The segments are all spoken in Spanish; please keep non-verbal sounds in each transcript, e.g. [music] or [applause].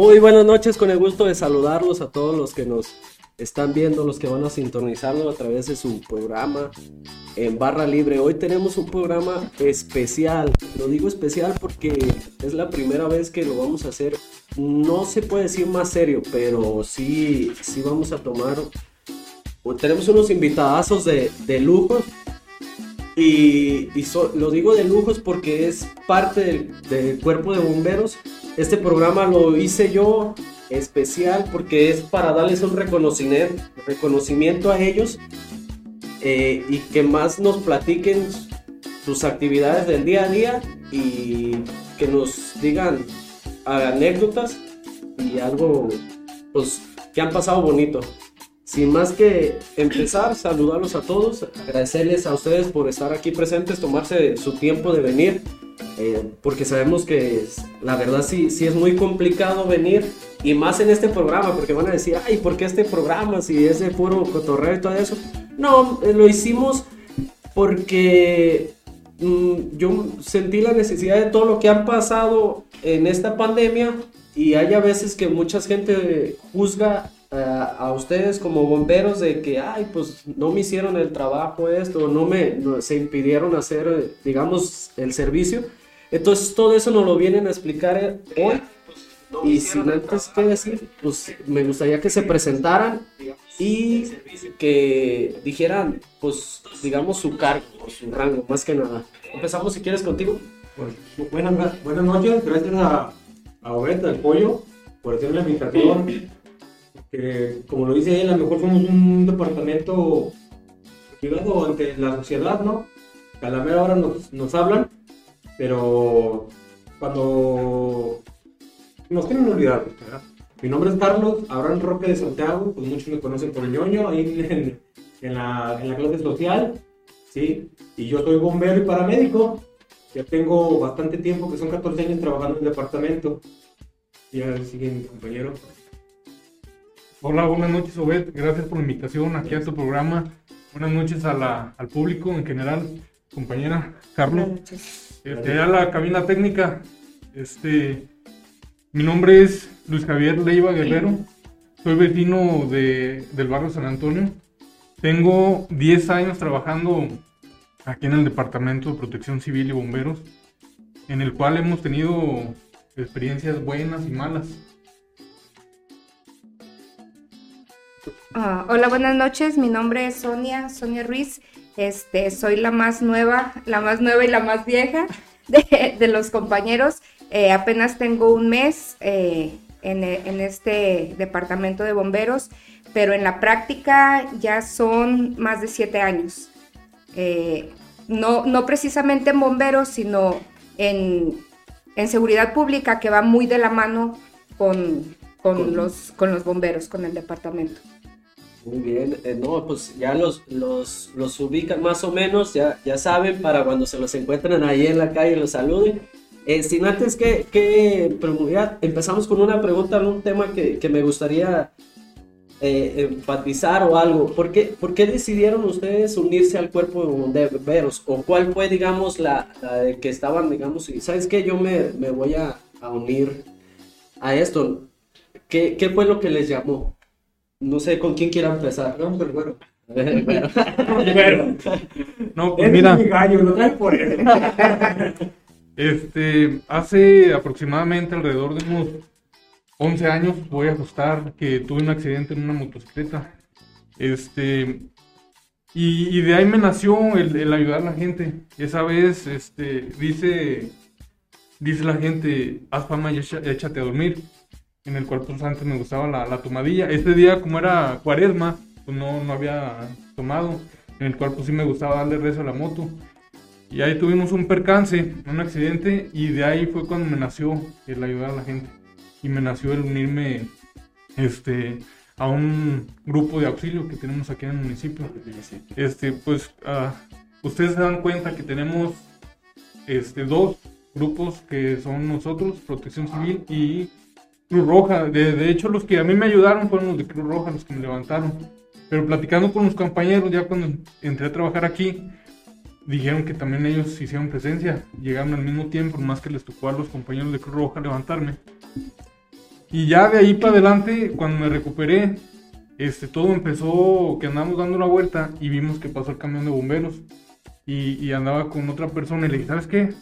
Muy buenas noches, con el gusto de saludarlos a todos los que nos están viendo, los que van a sintonizarlo a través de su programa en Barra Libre. Hoy tenemos un programa especial. Lo digo especial porque es la primera vez que lo vamos a hacer. No se puede decir más serio, pero sí, sí vamos a tomar. Tenemos unos invitadazos de, de lujo. Y, lo digo de lujos porque es parte del, cuerpo de bomberos. Este programa lo hice yo especial porque es para darles un reconocimiento, reconocimiento a ellos eh, y que más nos platiquen sus actividades del día a día y que nos digan anécdotas y algo pues que han pasado bonito. Sin más que empezar, saludarlos a todos, agradecerles a ustedes por estar aquí presentes, tomarse su tiempo de venir, eh, porque sabemos que la verdad sí, sí es muy complicado venir y más en este programa, porque van a decir, ay, ¿por qué este programa si es de puro cotorreo y todo eso? No, eh, lo hicimos porque mm, yo sentí la necesidad de todo lo que han pasado en esta pandemia y hay a veces que mucha gente juzga eh, a ustedes como bomberos de que, ay, pues no me hicieron el trabajo esto, no me se impidieron hacer, digamos, el servicio. Entonces todo eso nos lo vienen a explicar hoy y sin antes que decir, pues me gustaría que se presentaran y que dijeran, pues digamos su cargo o su rango, más que nada. Empezamos si quieres contigo. Pues, buenas, buenas noches, gracias a, a Obed, al Pollo, por hacer la invitación. Que, como lo dice él, a lo mejor somos un departamento privado ante la sociedad, ¿no? Que a la mera hora nos, nos hablan, pero cuando nos tienen olvidados, ¿verdad? Mi nombre es Carlos Abraham Roque de Santiago, pues muchos me conocen por el ñoño, ahí en, la, clase social, ¿sí? Y yo soy bombero y paramédico, ya tengo bastante tiempo, que son 14 años trabajando en el departamento. Ya sigue mi compañero. Hola, buenas noches, Obed. Gracias por la invitación aquí a tu programa. Buenas noches a la, al público en general, compañera Carlos. Buenas noches. Este, a la cabina técnica. Este, mi nombre es Luis Javier Leiva Guerrero. Soy vecino de, del barrio San Antonio. Tengo 10 años trabajando aquí en el Departamento de Protección Civil y Bomberos, en el cual hemos tenido experiencias buenas y malas. Ah, hola, buenas noches. Mi nombre es Sonia, Sonia Ruiz. Este, soy la más nueva, la más nueva y la más vieja de, los compañeros. Eh, apenas tengo un mes eh, en, este departamento de bomberos, pero en la práctica ya son más de siete años. Eh, no, no precisamente en bomberos, sino en, seguridad pública, que va muy de la mano con, los, con los bomberos, con el departamento. Muy bien, no, pues ya los, los, los, ubican más o menos, ya, ya saben para cuando se los encuentran ahí en la calle los saluden. Eh, sin antes que, que empezamos con una pregunta un tema que, que me gustaría eh, enfatizar o algo. ¿Por qué, ¿Por qué, decidieron ustedes unirse al cuerpo de bomberos? ¿O cuál fue, digamos, la, de que estaban, digamos, y sabes que yo me, me, voy a, a, unir a esto? ¿Qué, ¿Qué, fue lo que les llamó? No sé con quién quiera empezar. No, pero bueno. [laughs] no, pues mira. mi gallo, lo trae por él. [laughs] Este, hace aproximadamente alrededor de unos 11 años, voy a ajustar, que tuve un accidente en una motocicleta. Este, y, de ahí me nació el, ayudar a la gente. Esa vez, este, dice, dice la gente, haz fama y échate a dormir. En el cual pues antes me gustaba la, la tomadilla. Este día, como era cuaresma, pues no, no había tomado. En el cual pues sí me gustaba darle rezo a la moto. Y ahí tuvimos un percance, un accidente, y de ahí fue cuando me nació el ayudar a la gente. Y me nació el unirme este, a un grupo de auxilio que tenemos aquí en el municipio. Este, pues uh, ustedes se dan cuenta que tenemos este, dos grupos que son nosotros, Protección Civil y Cruz Roja. De, de, hecho, los que a mí me ayudaron fueron los de Cruz Roja, los que me levantaron. Pero platicando con los compañeros, ya cuando entré a trabajar aquí, dijeron que también ellos hicieron presencia, llegaron al mismo tiempo, más que les tocó a los compañeros de Cruz Roja levantarme. Y ya de ahí para adelante, cuando me recuperé, este, todo empezó que andamos dando la vuelta y vimos que pasó el camión de bomberos. Y, y andaba con otra persona y le dije, ¿sabes qué?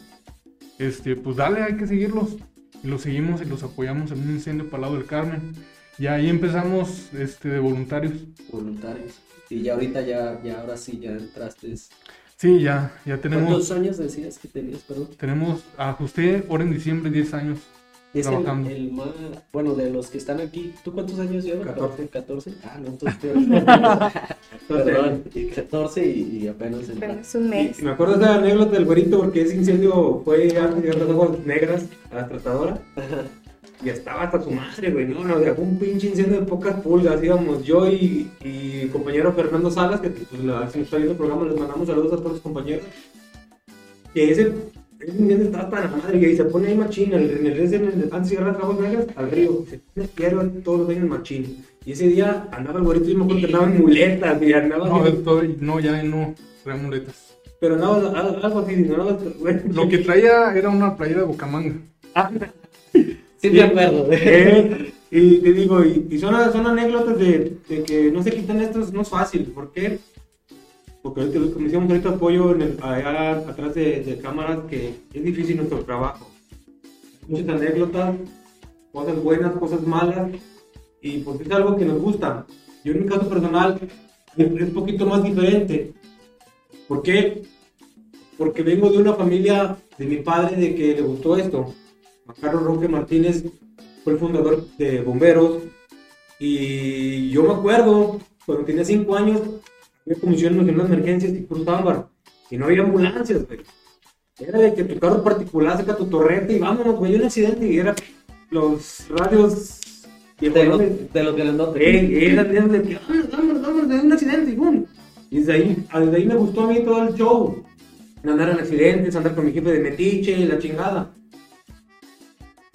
Este, pues dale, hay que seguirlos. Y los seguimos y los apoyamos en un incendio para el lado del Carmen. Y ahí empezamos este, de voluntarios. Voluntarios. Y ya ahorita ya, ya ahora sí, ya entraste. Sí, ya, ya tenemos. ¿Cuántos años decías que tenías, perdón? Tenemos, ajusté ahora en diciembre 10 años. Es el, más, bueno, de los que están aquí, ¿tú cuántos años llevas? 14. 14. Ah, no, entonces [laughs] Perdón, y 14 y, y apenas. Apenas un mes. Y me acuerdo de la anécdota del güerito porque ese incendio fue antes de llegar las aguas negras a la tratadora. Y estaba hasta su madre, güey. No, no, dejó un pinche incendio de pocas pulgas. Íbamos yo y, y mi compañero Fernando Salas, que pues, la, si está viendo el programa, les mandamos saludos a todos los compañeros. Que ese, ese incendio estaba tan a la madre, que se pone ahí machín, en el, en el, en el- antes de llegar a las aguas negras, al río. Se pone fierro todos los años machín. Y ese día andaba el güerito, yo me acuerdo que andaba en muletas, y andaba No, así, estoy- no, ya no, traía muletas. pero andaba algo algo así, no andaba, güey. Lo que traía era una playera de bocamanga. Sí, me acuerdo. Eh, y te digo, y, y son, son anécdotas de, de que no se quitan estos, no es fácil. ¿Por qué? Porque como decíamos ahorita, apoyo en el, allá atrás de, cámaras, que es difícil nuestro trabajo. Muchas anécdotas, cosas buenas, cosas malas, y pues es algo que nos gusta. Yo en mi caso personal es un poquito más diferente. ¿Por qué? Porque vengo de una familia de mi padre de que le gustó esto. Juan Carlos Roque Martínez fue el fundador de Bomberos. Y yo me acuerdo, cuando tenía 5 años, había comisiones en unas emergencias y Cruz Ámbar. Y no había ambulancias, güey. Era de que tu carro particular saca tu torreta y vámonos, güey, un accidente. Y era los radios. De los, de los grandotes. Eh, era de de que vámonos, vámonos, vámonos, hay un accidente y boom. Y desde ahí, desde ahí me gustó a mí todo el show. Andar en accidentes, andar con mi jefe de metiche, la chingada.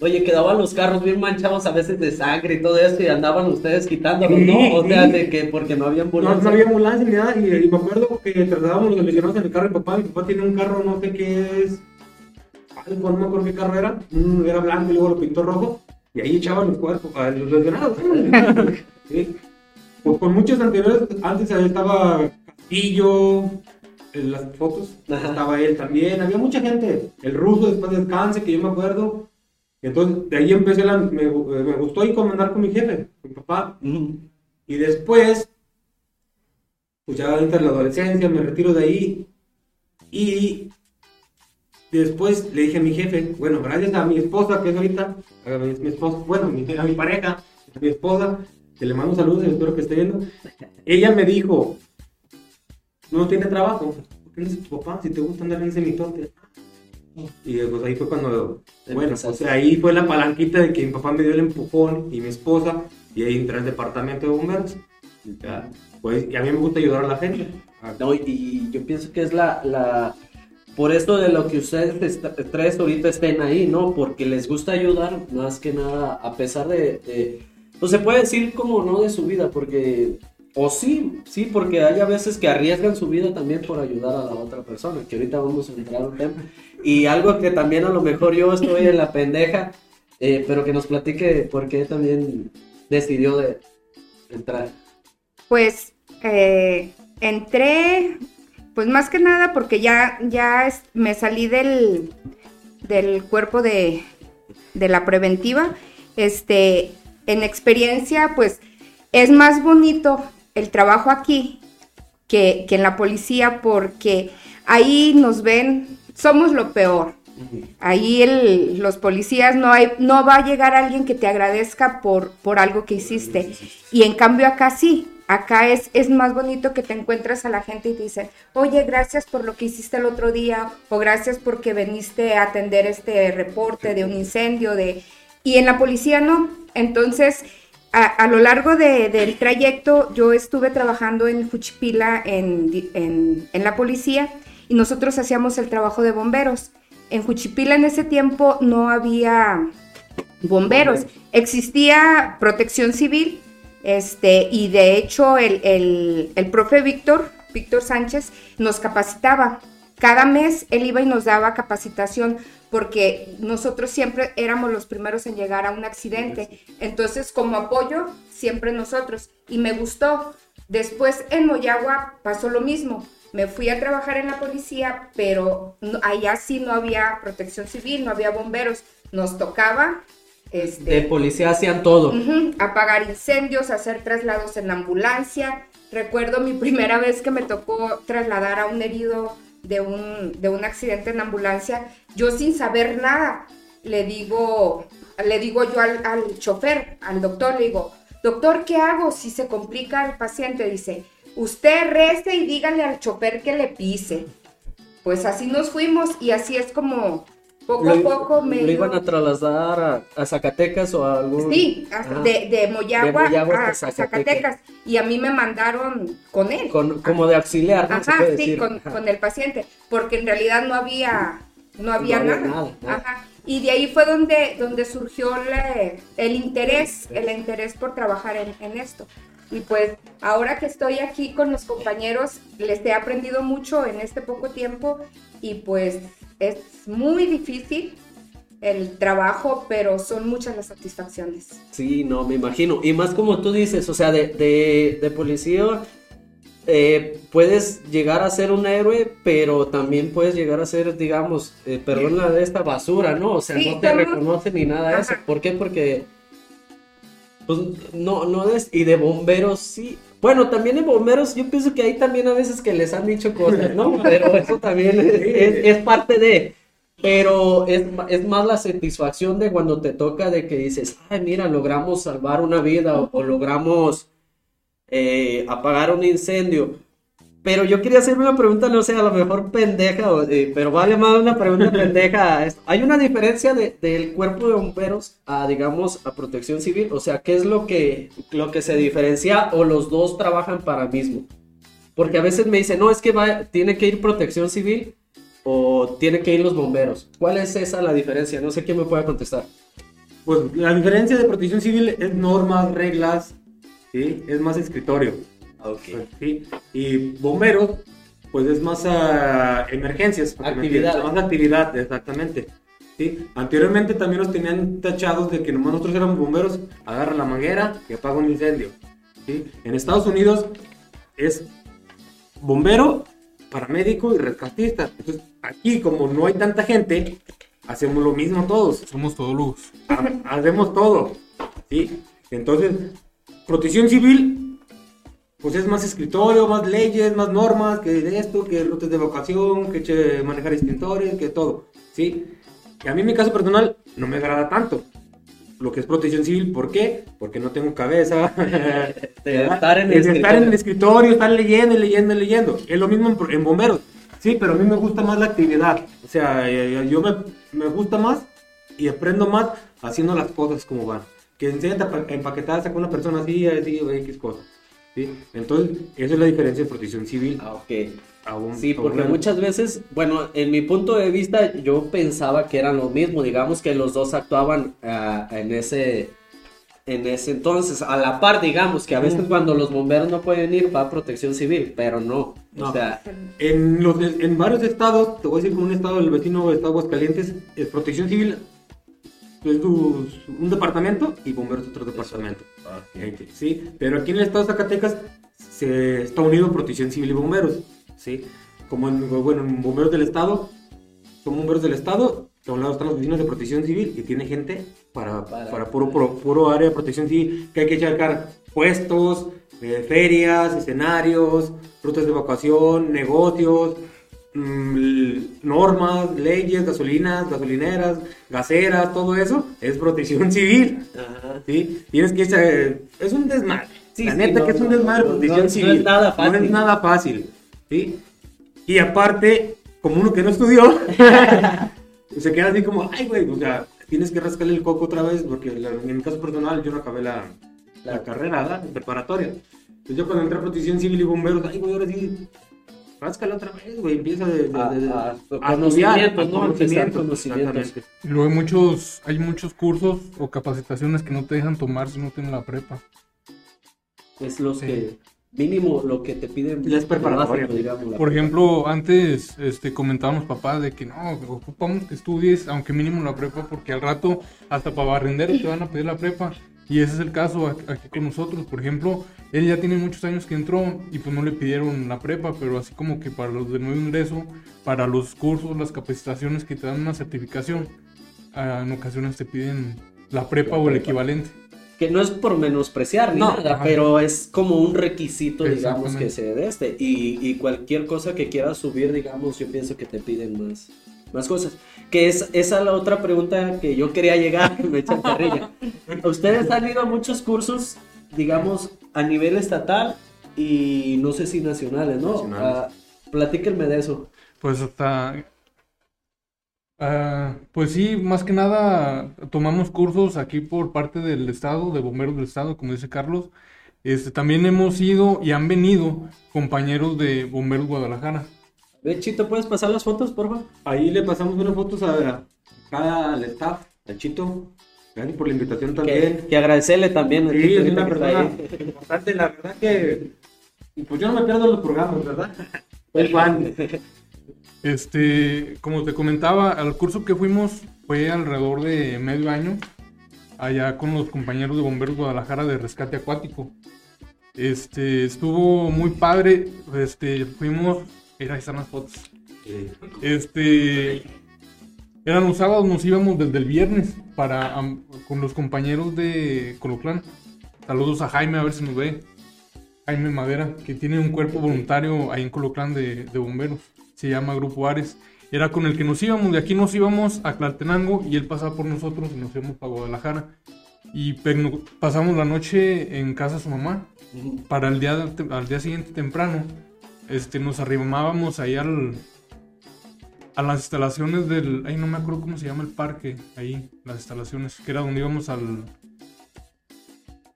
Oye, quedaban los carros bien manchados a veces de sangre y todo eso y andaban ustedes quitándolos, Sí, ¿no? O sea, de que porque no había No, ambulancia. no había ambulancia ni nada. Y, y me acuerdo que trasladábamos los lesionados en el carro de papá. Mi papá tiene un carro, no sé qué es. Ay, no me acuerdo qué carro era. Era blanco y luego lo pintó rojo. Y ahí echaban los cuerpos a los lesionados. [laughs] Sí. Pues con muchos anteriores, antes estaba Castillo, en las fotos, Ajá. estaba él también. Había mucha gente. El ruso después descanse, que yo me acuerdo. Entonces, de ahí empecé, la, me, me gustó ir con andar con mi jefe, con mi papá. Y después, pues ya entra la adolescencia, me retiro de ahí. Y después le dije a mi jefe, bueno, gracias a mi esposa, que es ahorita, a mi, mi esposa, bueno, mi- a mi pareja, a mi esposa, que le mando saludos espero que esté viendo. Ella me dijo, no tiene trabajo, ¿por qué no dices tu papá si te gusta andar en ese mitote? Y pues ahí fue cuando, bueno, pues Empezaste. ahí fue la palanquita de que mi papá me dio el empujón y mi esposa, y ahí entré al departamento de bomberos. Y ya, pues, y a mí me gusta ayudar a la gente. No, y, y yo pienso que es la, la, por esto de lo que ustedes tres ahorita estén ahí, ¿no? Porque les gusta ayudar, más que nada, a pesar de, de- pues se puede decir como no de su vida, porque, o sí, sí, porque hay a veces que arriesgan su vida también por ayudar a la otra persona, que ahorita vamos a entrar a un tema. Y algo que también a lo mejor yo estoy en la pendeja, eh, pero que nos platique por qué también decidió de entrar. Pues eh, entré, pues más que nada porque ya, ya me salí del, del cuerpo de, de la preventiva. Este, en experiencia, pues es más bonito el trabajo aquí que, que en la policía porque ahí nos ven, somos lo peor. Ahí el- los policías no hay, no va a llegar alguien que te agradezca por, por algo que hiciste. Y en cambio acá sí, acá es, es más bonito que te encuentras a la gente y te dice, oye, gracias por lo que hiciste el otro día, o gracias porque veniste a atender este reporte de un incendio, de... Y en la policía no. Entonces, a, a lo largo de- del trayecto, yo estuve trabajando en Juchipila, en, en la policía, y nosotros hacíamos el trabajo de bomberos. En Juchipila en ese tiempo no había bomberos, existía protección civil, este, y de hecho el, el, el profe Víctor, Víctor Sánchez, nos capacitaba. Cada mes él iba y nos daba capacitación porque nosotros siempre éramos los primeros en llegar a un accidente. Entonces, como apoyo, siempre nosotros. Y me gustó. Después en Moyagua pasó lo mismo. Me fui a trabajar en la policía, pero no- allá sí no había protección civil, no había bomberos. Nos tocaba este, De policía hacían todo. Ujú, apagar incendios, hacer traslados en ambulancia. Recuerdo mi primera vez que me tocó trasladar a un herido de un, de un accidente en ambulancia, yo sin saber nada, le digo, le digo yo al, al chofer, al doctor, le digo, doctor, ¿qué hago si se complica el paciente? Dice, usted reste y dígale al chofer que le pise. Pues así nos fuimos y así es como poco a poco me... ¿Lo iban a trasladar a, a Zacatecas o a algún...? Sí, Ajá. de, de Moyagua, De Moyagua a, Zacatecas. Y a mí me mandaron con él. Con- como de auxiliar, ¿no? Se Ajá, puede sí, decir. con, Ajá. con el paciente. Porque en realidad no había, no había, había nada. nada, ¿no? Ajá. Y de ahí fue donde, donde surgió la- el interés, el interés por trabajar en, en esto. Y pues ahora que estoy aquí con los compañeros, les he aprendido mucho en este poco tiempo y pues es muy difícil el trabajo, pero son muchas las satisfacciones. Sí, no, me imagino. Y más como tú dices, o sea, de, de, de policía eh, puedes llegar a ser un héroe, pero también puedes llegar a ser, digamos, eh, perdón la de esta basura, ¿no? O sea, Sí, no te somos- reconocen ni nada de eso. ¿Por qué? Porque, pues, no, no es, y de bomberos sí. Bueno, también de bomberos, yo pienso que hay también a veces que les han dicho cosas, ¿no? [laughs] Pero eso también es, es- es parte de... Pero es, es más la satisfacción de cuando te toca de que dices, ay, mira, logramos salvar una vida o, o logramos eh, apagar un incendio. Pero yo quería hacer una pregunta, no sé, a lo mejor pendeja, eh, pero vale más una pregunta pendeja. ¿Hay una diferencia de- del cuerpo de bomberos a, digamos, a protección civil? O sea, ¿qué es lo que, lo que se diferencia o los dos trabajan para mismo? Porque a veces me dicen, no, es que va, tiene que ir protección civil o tiene que ir los bomberos. ¿Cuál es esa la diferencia? No sé quién me puede contestar. Pues la diferencia de protección civil es normas, reglas, ¿sí? Es más escritorio. Pues, ¿sí? Y bomberos, pues es más ah, emergencias. Actividad. Más actividad, exactamente. ¿sí? Anteriormente también nos tenían tachados de que nomás nosotros éramos bomberos, agarra la manguera y apaga un incendio. ¿sí? En Estados Unidos es bombero, paramédico y rescatista. Entonces, aquí como no hay tanta gente, hacemos lo mismo todos Somos todólogos. ha- hacemos todo. ¿sí? Entonces, protección civil, pues es más escritorio, más leyes, más normas, que de esto, que rutas de evacuación, que che- manejar extintores, que todo. ¿sí? Y a mí en mi caso personal no me agrada tanto. Lo que es protección civil, ¿por qué? Porque no tengo cabeza. [laughs] [laughs] De estar en el De estar en el escritorio. escritorio, estar leyendo, y leyendo, y leyendo. Es lo mismo en, bomberos. Sí, pero a mí me gusta más la actividad. O sea, eh, yo me, me gusta más y aprendo más haciendo las cosas como van. Que enseñan a pa- empaquetar, saca una persona así, así, X cosa. ¿Sí? Entonces, esa es la diferencia de protección civil Ah, ok. a un Sí, a porque muchas veces, bueno, en mi punto de vista, yo pensaba que eran lo mismo, digamos que los dos actuaban ah, en ese, en ese entonces, a la par, digamos, que a veces cuando los bomberos no pueden ir, va a protección civil, pero no, No. o sea, En, los, en varios estados, te voy a decir como un estado, el vecino estado Aguascalientes, es protección civil es un departamento y bomberos otro departamento. Gente, Sí, pero aquí en el estado de Zacatecas se está unido protección civil y bomberos. ¿sí? Como en, bueno, en bomberos del estado, son bomberos del estado, a un lado están los vecinos de protección civil y tiene gente para, Para- para, puro, puro, puro área de protección civil, que hay que echar puestos, eh, ferias, escenarios, rutas de evacuación, negocios, normas, leyes, gasolinas, gasolineras, gaseras, todo eso es protección [laughs] civil. ajá. ¿sí? Tienes que echar- es un desmadre. Sí, la sí, neta no, que es un no, desmadre no, protección no, no es civil. nada No fácil. es nada fácil, ¿sí? Y aparte, como uno que no estudió, [laughs] se queda así como, ay, güey, o sea, tienes que rascarle el coco otra vez, porque la- en mi caso personal yo no acabé la, la carrera, ¿verdad? Preparatoria. Entonces yo cuando entré a protección civil y bomberos, ay, güey, ahora sí, ráscala otra vez, güey, empieza de, de- A- de- a- a ¿no? a Empezar conocimientos. Y luego hay muchos, hay muchos cursos o capacitaciones que no te dejan tomar si no tienes la prepa. es los Sí. que, mínimo lo que te piden. Ya es digamos, Por prepa. ejemplo, antes este, comentábamos papás de que no, ocupamos que estudies, aunque mínimo la prepa, porque al rato hasta para barrendero te van a pedir la prepa. Y ese es el caso aquí con nosotros. Por ejemplo, él ya tiene muchos años que entró y pues no le pidieron la prepa, pero así como que para los de nuevo ingreso, para los cursos, las capacitaciones que te dan una certificación, ah, en ocasiones te piden la prepa La o el prepa. equivalente. Que no es por menospreciar ni No, nada, ajá. pero es como un requisito, digamos, que se dé este. Y, y cualquier cosa que quieras subir, digamos, yo pienso que te piden más, más cosas. Que es esa la otra pregunta que yo quería llegar, [laughs] me echan carrilla. Ustedes han ido a muchos cursos, digamos, a nivel estatal y no sé si nacionales, ¿no? Nacionales. Ah, platíquenme de eso. Pues hasta... ah, pues sí, más que nada tomamos cursos aquí por parte del Estado, de bomberos del Estado, como dice Carlos. Este, también hemos ido y han venido compañeros de Bomberos Guadalajara. Ve, Chito, ¿puedes pasar las fotos, por favor? Ahí le pasamos unas fotos a, cada al staff, al Chito. Gracias por la invitación también. que agradecerle también. Sí, Chito es una persona importante, la verdad que. Pues yo no me pierdo los programas, ¿verdad? [laughs] Soy fan. Este, como te comentaba, al curso que fuimos fue alrededor de medio año, allá con los compañeros de Bomberos Guadalajara de Rescate Acuático. Este, estuvo muy padre, este, fuimos, ahí están las fotos. Este, eran los sábados, nos íbamos desde el viernes para, am- con los compañeros de Coloclán. Saludos a Jaime, a ver si nos ve. Jaime Madera, que tiene un cuerpo voluntario ahí en Coloclán de, de bomberos. Se llama Grupo Ares. Era con el que nos íbamos, de aquí nos íbamos a Tlaltenango y él pasaba por nosotros y nos íbamos para Guadalajara. Y pasamos la noche en casa de su mamá. Para el día, al día siguiente temprano, este, nos arrimábamos ahí al, a las instalaciones del. Ay, no me acuerdo cómo se llama el parque. Ahí, las instalaciones, que era donde íbamos al.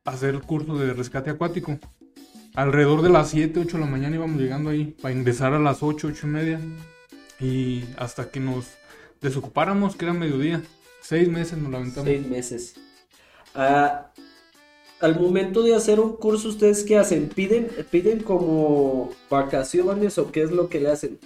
hacer el curso de rescate acuático. Alrededor de las 7, 8 de la mañana íbamos llegando ahí para ingresar a las 8, 8 y media. Y hasta que nos desocupáramos, que era mediodía. Seis meses nos lamentamos. Seis meses. Ah, al momento de hacer un curso, ¿ustedes qué hacen? ¿Piden, ¿Piden como vacaciones o qué es lo que le hacen?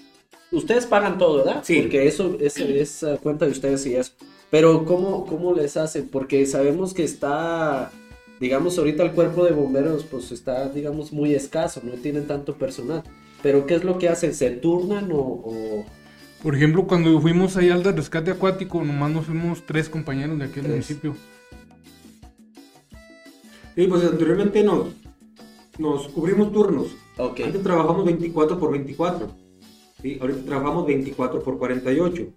Ustedes pagan todo, ¿verdad? Sí. Porque eso es, es cuenta de ustedes y eso. Pero ¿cómo, ¿cómo les hacen? Porque sabemos que está, digamos, ahorita el cuerpo de bomberos pues está, digamos, muy escaso, no tienen tanto personal. Pero ¿qué es lo que hacen? ¿Se turnan o...? o- Por ejemplo, cuando fuimos ahí al de rescate acuático, nomás nos fuimos tres compañeros de aquí del Tres. municipio. Sí, pues anteriormente nos, nos cubrimos turnos. Ok. Antes trabajamos 24 por 24. ¿sí? Ahorita trabajamos 24 por 48.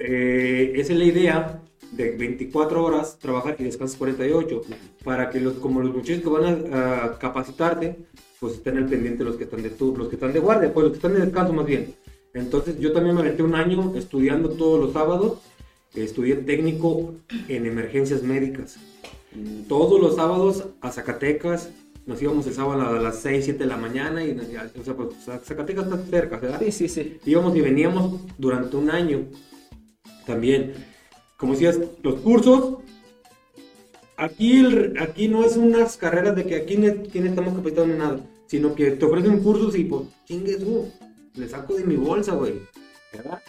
Eh, esa es la idea de 24 horas trabajar y descansas 48. Para que los, como los muchachos que van a, a capacitarte, pues estén al pendiente los que están de tur- los que están de guardia, pues los que están de descanso más bien. Entonces yo también me aventé un año estudiando todos los sábados. Estudié técnico en emergencias médicas. Todos los sábados a Zacatecas, nos íbamos el sábado a las 6, 7 de la mañana y o sea, pues Zacatecas está cerca, ¿verdad? Sí, sí, sí. Íbamos y veníamos durante un año también. Como decías, los cursos, aquí, aquí no es unas carreras de que aquí ne- aquí no estamos capacitados en nada, sino que te ofrecen cursos y pues, chingue tú, le saco de mi bolsa, güey, ¿verdad?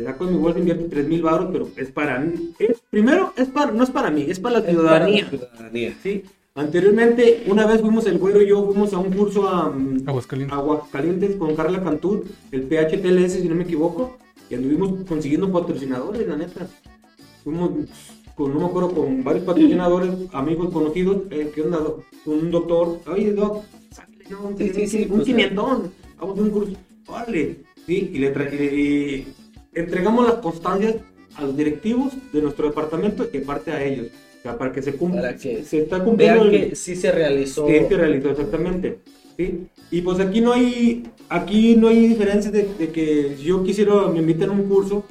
De mi bolsa, invierto 3 mil baros, pero es para mí. es- primero, es para, no es para mí, es para la ciudadanía. ciudadanía. Sí. Anteriormente, una vez fuimos el güero y yo fuimos a un curso a mm, Aguascalientes. Aguascalientes con Carla Cantú, el PHTLS, si no me equivoco, y anduvimos consiguiendo patrocinadores, la neta. Fuimos con, no me acuerdo, con varios patrocinadores, amigos conocidos, eh, doc? Un doctor, oye, doc, sáquele, no, un, Sí, sí, sí, un pues, quinientón, vamos a un curso, vale, sí, y le tra- y entregamos las constancias a los directivos de nuestro departamento y parte a ellos, o sea, para que se cumpla, Para que se está cumpliendo Vean el- que sí se realizó. Sí, que realizó exactamente. ¿sí? Y pues aquí no hay, aquí no hay diferencia de, de que yo quisiera, me invitan a un curso,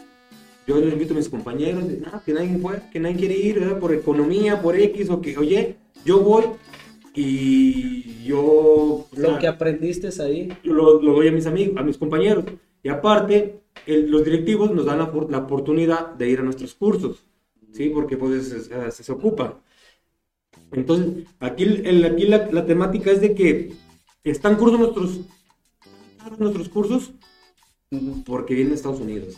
yo les invito a mis compañeros, "No, que nadie fue, que nadie quiere ir, ¿verdad? por economía, por X, o que, oye, yo voy y yo, Lo que aprendiste ahí. lo, lo doy a mis amigos, a mis compañeros. Y aparte, el- los directivos nos dan la, la oportunidad de ir a nuestros cursos, ¿sí? Porque pues se, se- se ocupa. Entonces, aquí, el- aquí la, la temática es de que están cursos nuestros, nuestros cursos porque vienen de Estados Unidos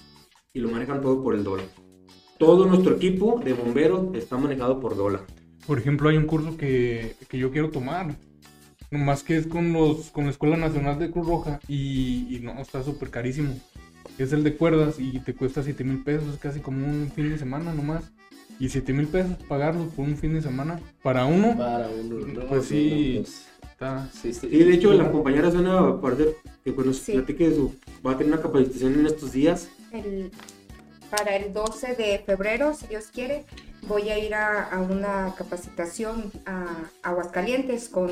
y lo manejan todo por el dólar. Todo nuestro equipo de bomberos está manejado por dólar. Por ejemplo, hay un curso que, que yo quiero tomar. Nomás que es con los con la Escuela Nacional de Cruz Roja y, y no, está súper carísimo. Es el de cuerdas y te cuesta 7 mil pesos, es casi como un fin de semana nomás. Y 7 mil pesos pagarlo por un fin de semana para uno. Para uno, no, Pues sí. no, pues, Está, sí, sí. Sí, de hecho, la compañera suena parece que nos Sí. platique de su. Va a tener una capacitación en estos días. el- para el 12 de febrero, si Dios quiere, voy a ir a, a una capacitación a Aguascalientes con,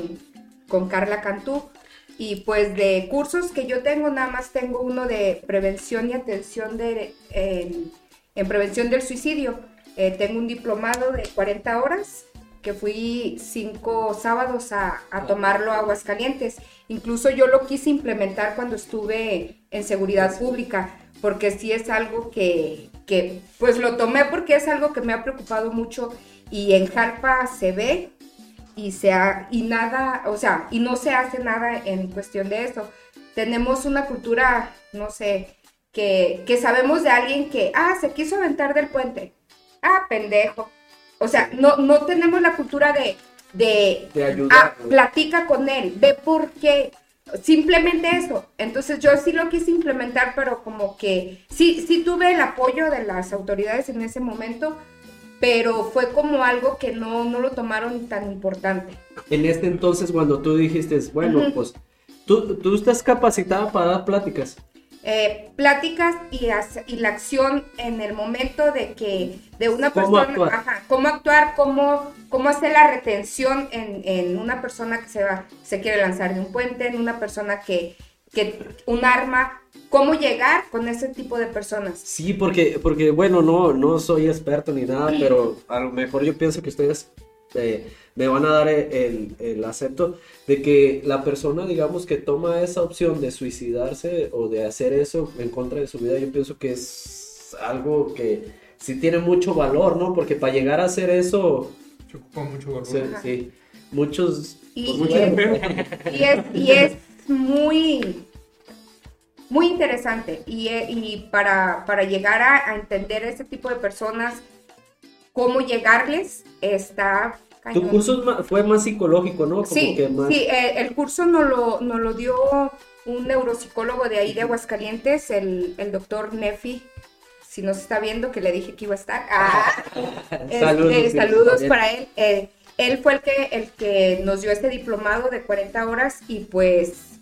con Carla Cantú. Y pues de cursos que yo tengo, nada más tengo uno de prevención y atención de, en, en prevención del suicidio. Eh, tengo un diplomado de 40 horas que fui cinco sábados a, a tomarlo a Aguascalientes. Incluso yo lo quise implementar cuando estuve en seguridad pública, porque sí es algo que, que, pues lo tomé porque es algo que me ha preocupado mucho y en Jalpa se ve y, se ha- y nada, o sea, y no se hace nada en cuestión de eso. Tenemos una cultura, no sé, que, que sabemos de alguien que, ah, se quiso aventar del puente. Ah, pendejo. O sea, no, no tenemos la cultura de, de, De ah, ayudar. platica con él, ve por qué. Simplemente eso. Entonces yo sí lo quise implementar, pero como que sí, sí tuve el apoyo de las autoridades en ese momento, pero fue como algo que no, no lo tomaron tan importante. En este entonces, cuando tú dijiste, bueno, Ujú. pues tú, tú estás capacitada para dar pláticas. eh, pláticas y, y la acción en el momento de que de una ¿Cómo persona, actuar? ajá, cómo actuar, cómo, cómo hacer la retención en, en una persona que se va, se quiere lanzar de un puente, en una persona que, que un arma, cómo llegar con ese tipo de personas. Sí, porque, porque bueno, no, no soy experto ni nada, pero a lo mejor yo pienso que ustedes eh, me van a dar el, el acepto de que la persona, digamos, que toma esa opción de suicidarse o de hacer eso en contra de su vida, yo pienso que es algo que sí tiene mucho valor, ¿no? Porque para llegar a hacer eso, se ocupa mucho valor. sí, sí, muchos... Y, pues, y muchos- es, y es- y es muy, muy interesante. Y, e- y para, para llegar a, a entender ese tipo de personas, cómo llegarles, está Tu cañón. curso es ma- fue más psicológico, ¿no? Como Sí, que más... sí, eh, el curso nos lo, nos lo dio un neuropsicólogo de ahí de Aguascalientes, el, el doctor Nefi. Si nos está viendo, que le dije que iba a estar. Ah, [laughs] este, Saludos, sí, saludos para él. Eh, él fue el que, el que nos dio este diplomado de 40 horas y pues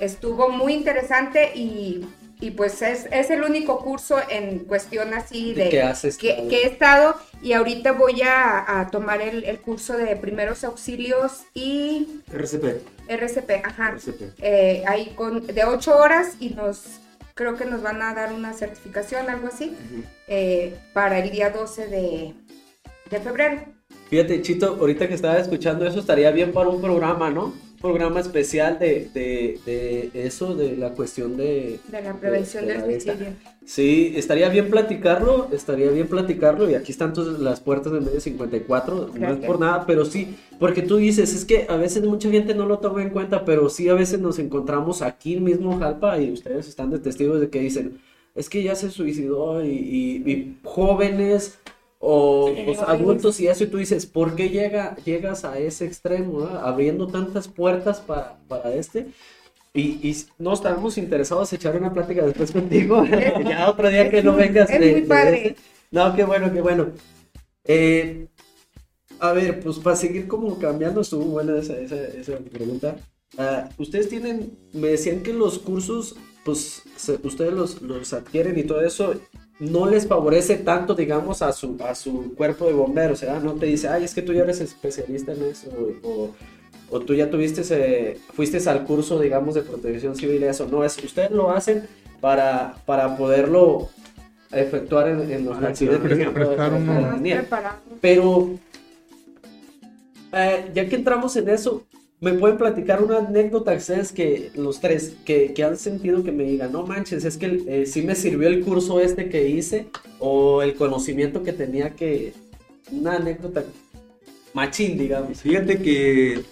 estuvo muy interesante y, y pues es, es el único curso en cuestión así de que haces que, que he estado y ahorita voy a, a tomar el, el curso de primeros auxilios y RCP. RCP, ajá. RCP. Eh, ahí con, de 8 horas y nos creo que nos van a dar una certificación, algo así, eh, para el día 12 de, de febrero. Fíjate, Chito, ahorita que estaba escuchando eso, estaría bien para un programa, ¿no? Programa especial de, de, de eso, de la cuestión de... De la prevención de del suicidio. Sí, estaría bien platicarlo, estaría bien platicarlo, y aquí están todas las puertas de medio 54, no es Gracias. por nada, pero sí, porque tú dices, es que a veces mucha gente no lo toma en cuenta, pero sí a veces nos encontramos aquí mismo Jalpa, y ustedes están de testigos de que dicen, es que ya se suicidó, y, y- y jóvenes o Sí, pues, adultos y eso, y tú dices, ¿por qué llega, llegas a ese extremo, abriendo tantas puertas para, para este? Y, y no estábamos interesados en echar una plática después contigo. [laughs] ya otro día que no vengas. es de- muy de padre. este. No, qué bueno, qué bueno. Eh, a ver, pues para seguir como cambiando, estuvo buena esa, esa, esa pregunta. Ah, ustedes tienen, me decían que los cursos, pues se- ustedes los, los adquieren y todo eso, no les favorece tanto, digamos, a su, a su cuerpo de bomberos, ¿verdad? No te dice, ay, es que tú ya eres especialista en eso, o, o tú ya tuviste, ese- fuiste al curso, digamos, de protección civil y eso. No, es, ustedes lo hacen para, para poderlo efectuar en, en los accidentes. Pero, eh, ya que entramos en eso, ¿me pueden platicar una anécdota ustedes que, los tres, que, que han sentido que me digan, no manches, es que eh, sí me sirvió el curso este que hice o el conocimiento que tenía que, una anécdota machín, digamos. Fíjate que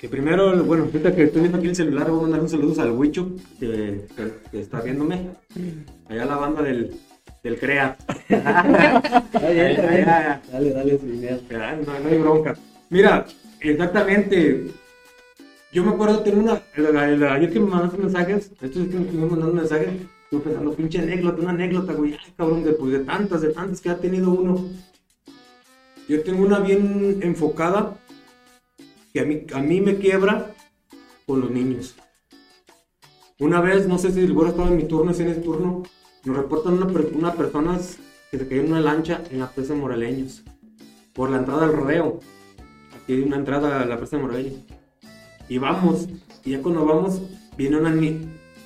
Que primero, bueno, ahorita que estoy viendo aquí el celular, voy a mandar un saludo al Huicho, que, que- que está viéndome. Allá la banda del, del CREA. [laughs] Dale, dale, ya, No, no hay bronca. Mira, exactamente. Yo me acuerdo, tengo una. el- el- ayer que me mandaste mensajes, estos que me mandando mensajes, estuve pensando, pinche anécdota, una anécdota, güey. Ay, cabrón, de, pues, de tantas, de tantas que ha tenido uno. Yo tengo una bien enfocada que a mí, a mí me quiebra con los niños. Una vez, no sé si el güero estaba en mi turno, es en ese turno, nos reportan una, una personas que se cayó en una lancha en la presa de Moraleños, por la entrada al rodeo. Aquí hay una entrada a la presa de Moraleños. Y vamos, y ya cuando vamos, viene una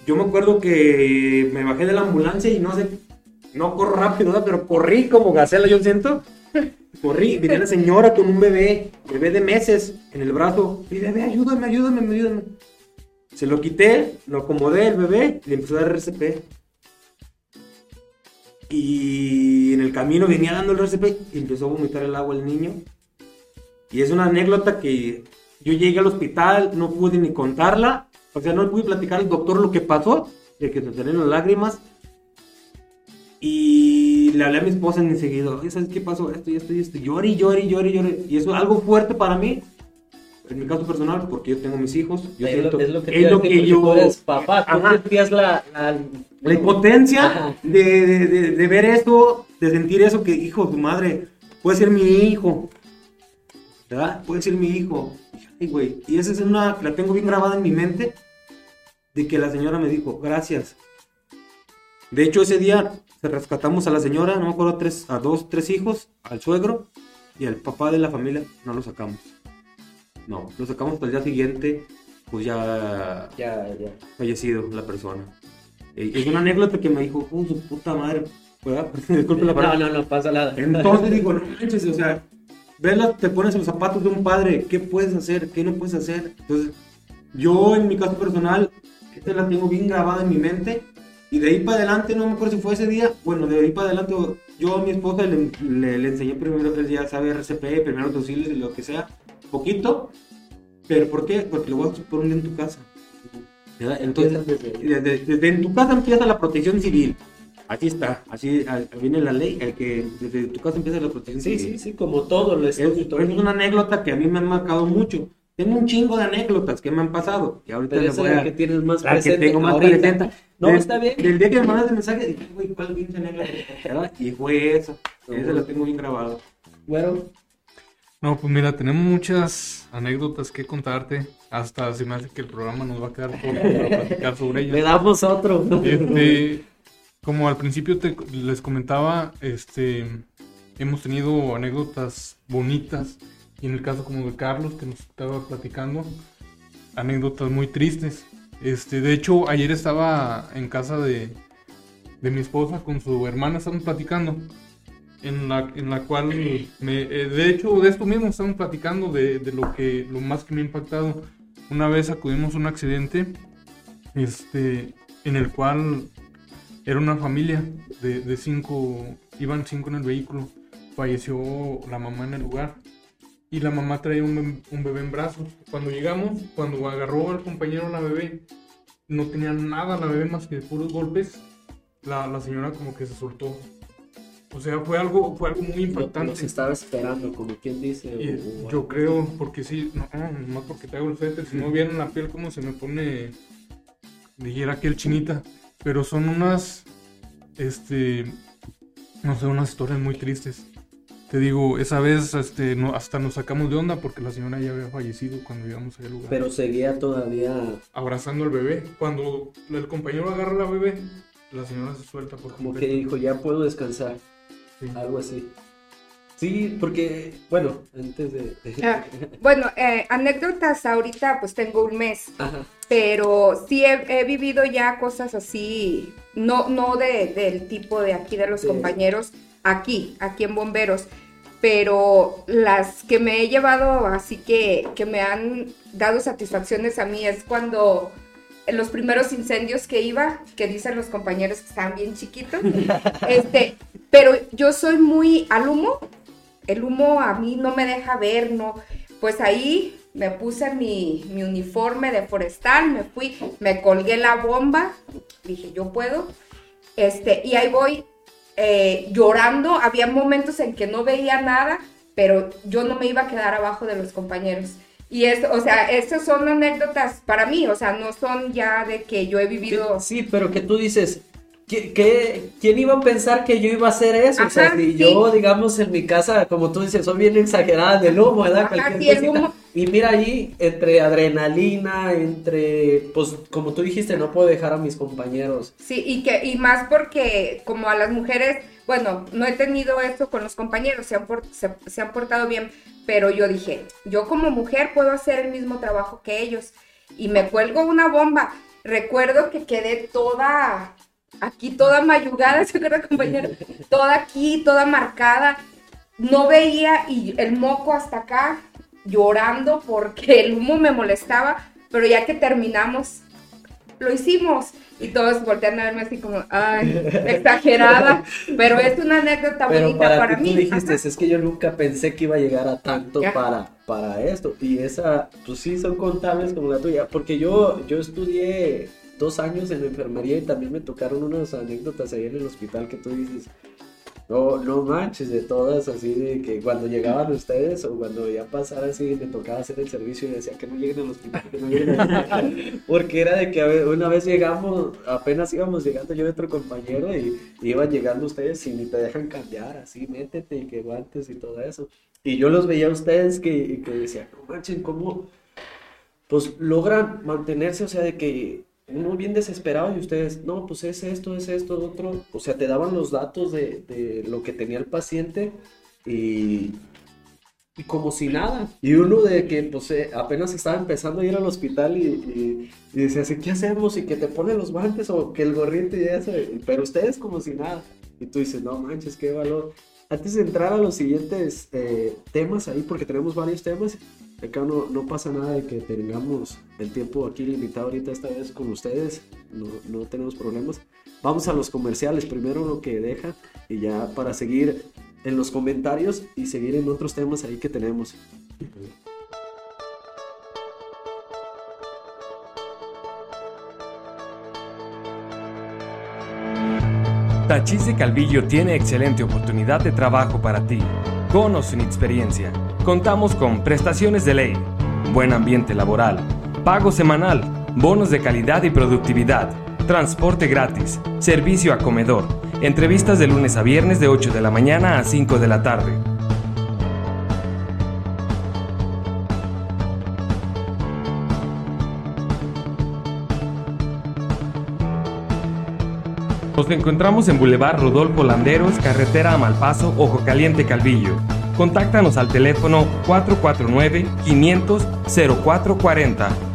Yo me acuerdo que me bajé de la ambulancia y no sé, no corro rápido, ¿verdad? pero corrí como gacela, yo siento. Corrí, viene la señora con un bebé, bebé de meses, en el brazo. Y bebé, ayúdame, ayúdame, ayúdame. Se lo quité, lo acomodé el bebé, le empezó a dar RCP. Y en el camino venía dando el RCP y empezó a vomitar el agua el niño. Y es una anécdota que yo llegué al hospital, no pude ni contarla. O sea, no pude platicar al doctor lo que pasó, de que se salieron las lágrimas. Y le hablé a mi esposa enseguida, "Oye, ¿sabes qué pasó? Esto y esto y esto. Lloré, lloré, lloré, y lloré. Y eso es algo fuerte para mí, en mi caso personal, porque yo tengo mis hijos. Yo es, lo, siento- es lo que, es lo que porque yo... eres papá, tú sentías la, la, La impotencia de, de- de- de ver esto, de sentir eso que, hijo, tu madre, puede ser mi hijo. ¿Verdad? Puede ser mi hijo. Ay, güey. Y esa es una, la tengo bien grabada en mi mente, de que la señora me dijo, gracias. De hecho, ese día se rescatamos a la señora, no me acuerdo, a tres, a dos, tres hijos, al suegro y al papá de la familia, no lo sacamos. No, lo sacamos hasta el día siguiente, pues ya Ya, ya. fallecido la persona. Eh, Es una anécdota que me dijo, oh, su puta madre. [laughs] Disculpe la No, palabra. no, no pasa nada. Entonces digo, [laughs] no manches, o sea, vela, te pones en los zapatos de un padre, ¿qué puedes hacer? ¿Qué no puedes hacer? Entonces, yo en mi caso personal, esta la tengo bien grabada en mi mente, y de ahí para adelante, no me acuerdo si fue ese día, bueno, de ahí para adelante, yo a mi esposa le, le, le enseñé primero, él ya sabe RCP, primeros auxilios y lo que sea, poquito, pero ¿por qué? Porque lo voy a poner en tu casa. ¿verdad? Entonces, desde, desde en tu casa empieza la protección civil. Así está, así ah, viene la ley, el que desde tu casa empieza la protección Sí, civil. sí, sí, como todo lo Es, es. es una anécdota que a mí me ha marcado mucho. Tengo un chingo de anécdotas que me han pasado. Que ahorita Pero le esa voy es la a... que tienes más la que tengo más ahorita. presente. No, está bien. Del día que me mandaste el mensaje, dije, güey, ¿cuál pinche anécdota? Y fue eso. Esa la tengo bien grabado. Bueno, No, pues mira, tenemos muchas anécdotas que contarte. Hasta se me hace que el programa nos va a quedar corto para platicar sobre [laughs] le ellas. damos otro. Este, como al principio te- les comentaba, este, hemos tenido anécdotas bonitas. Y en el caso como de Carlos, que nos estaba platicando, anécdotas muy tristes. Este, de hecho, ayer estaba en casa de, de mi esposa con su hermana, estamos platicando. En la, en la cual, me, eh, de hecho, de esto mismo estamos platicando, de, de lo, que, lo más que me ha impactado. Una vez acudimos a un accidente este, en el cual era una familia de, de cinco, iban cinco en el vehículo, falleció la mamá en el lugar y la mamá traía un, bebé- un bebé en brazos. Cuando llegamos, cuando agarró al compañero la bebé, no tenía nada la bebé más que puros golpes, la, la señora como que se soltó. O sea, fue algo, fue algo muy impactante. Los estaba esperando, como quien dice. Y o- o- yo creo, porque sí, no, no porque te hago el suéter, si no vieran la piel como se me pone, dijera que el chinita, pero son unas, este, no sé, unas historias muy tristes. Te digo, esa vez este, no, hasta nos sacamos de onda porque la señora ya había fallecido cuando llegamos al lugar. Pero seguía todavía Abrazando al bebé. Cuando el compañero agarra a la bebé, la señora se suelta por como que completo. dijo, ya puedo descansar. Sí. Algo así. Sí, porque, bueno, antes de... Ah, Bueno, eh, anécdotas ahorita pues tengo un mes, Ajá. pero sí he, he vivido ya cosas así, no, no de, del tipo de aquí de los Sí. compañeros, aquí, aquí en Bomberos, pero las que me he llevado así que, que me han dado satisfacciones a mí es cuando en los primeros incendios que iba, que dicen los compañeros que estaban bien chiquitos, [laughs] este, pero yo soy muy al humo, el humo a mí no me deja ver, no, pues ahí me puse mi, mi uniforme de forestal, me fui, me colgué la bomba, dije, yo puedo, este, y ahí voy eh, llorando, había momentos en que no veía nada, pero yo no me iba a quedar abajo de los compañeros. Y es, o sea, esas son anécdotas para mí, o sea, no son ya de que yo he vivido. Sí, pero que tú dices, ¿qué, qué, quién iba a pensar que yo iba a hacer eso? o sea, Ajá, si sí. yo, digamos, en mi casa, como tú dices, soy bien exagerada del humo, ¿verdad? Ajá, Cualquier sí, el cosita. humo. Y mira ahí, entre adrenalina, entre, pues, como tú dijiste, no puedo dejar a mis compañeros. Sí, y que y más porque como a las mujeres, bueno, no he tenido esto con los compañeros, se han, por- se, se han portado bien, pero yo dije, yo como mujer puedo hacer el mismo trabajo que ellos y me cuelgo una bomba. Recuerdo que quedé toda aquí, toda mayugada, [laughs] ¿se acuerda, compañero? Toda aquí, toda marcada. No veía y el moco hasta acá, llorando porque el humo me molestaba, pero ya que terminamos, lo hicimos. Y todos voltean a verme así como, ay, [laughs] exagerada. Pero es una anécdota Pero bonita para, para, ti mí. tú dijiste, Ajá. es que yo nunca pensé que iba a llegar a tanto Ajá. para, para esto. Y esa, pues sí, son contables como la tuya. Porque yo, yo estudié dos años en enfermería y también me tocaron unas anécdotas ahí en el hospital que tú dices, no, no manches, de todas, así de que cuando llegaban ustedes o cuando ya pasara así, me tocaba hacer el servicio y decía que no lleguen al hospital, que no lleguen al hospital. [laughs] Porque era de que una vez llegamos, apenas íbamos llegando yo y otro compañero y, y iban llegando ustedes y ni te dejan cambiar, así, métete y que guantes y todo eso. Y yo los veía a ustedes que, que decía, no manchen, ¿cómo? Pues logran mantenerse, o sea, de que uno bien desesperado y ustedes, no, pues es esto, es esto, otro. O sea, te daban los datos de, de lo que tenía el paciente y, y como si nada. Y uno de que pues eh, apenas estaba empezando a ir al hospital y, y, y decía así, ¿qué hacemos? Y que te ponen los guantes o que el gorrito y eso. Pero ustedes como si nada. Y tú dices, no manches, qué valor. Antes de entrar a los siguientes eh, temas ahí, porque tenemos varios temas, acá no, no pasa nada de que tengamos el tiempo aquí limitado ahorita esta vez con ustedes, no, no tenemos problemas. Vamos a los comerciales, primero lo que deja y ya para seguir en los comentarios y seguir en otros temas ahí que tenemos. Tachís de Calvillo tiene excelente oportunidad de trabajo para ti. Con o sin experiencia, contamos con prestaciones de ley, buen ambiente laboral, pago semanal, bonos de calidad y productividad, transporte gratis, servicio a comedor, entrevistas de lunes a viernes de 8 de la mañana a 5 de la tarde. Nos encontramos en Boulevard Rodolfo Landeros, carretera a Malpaso, Ojo Caliente, Calvillo. Contáctanos al teléfono 449-500-0440.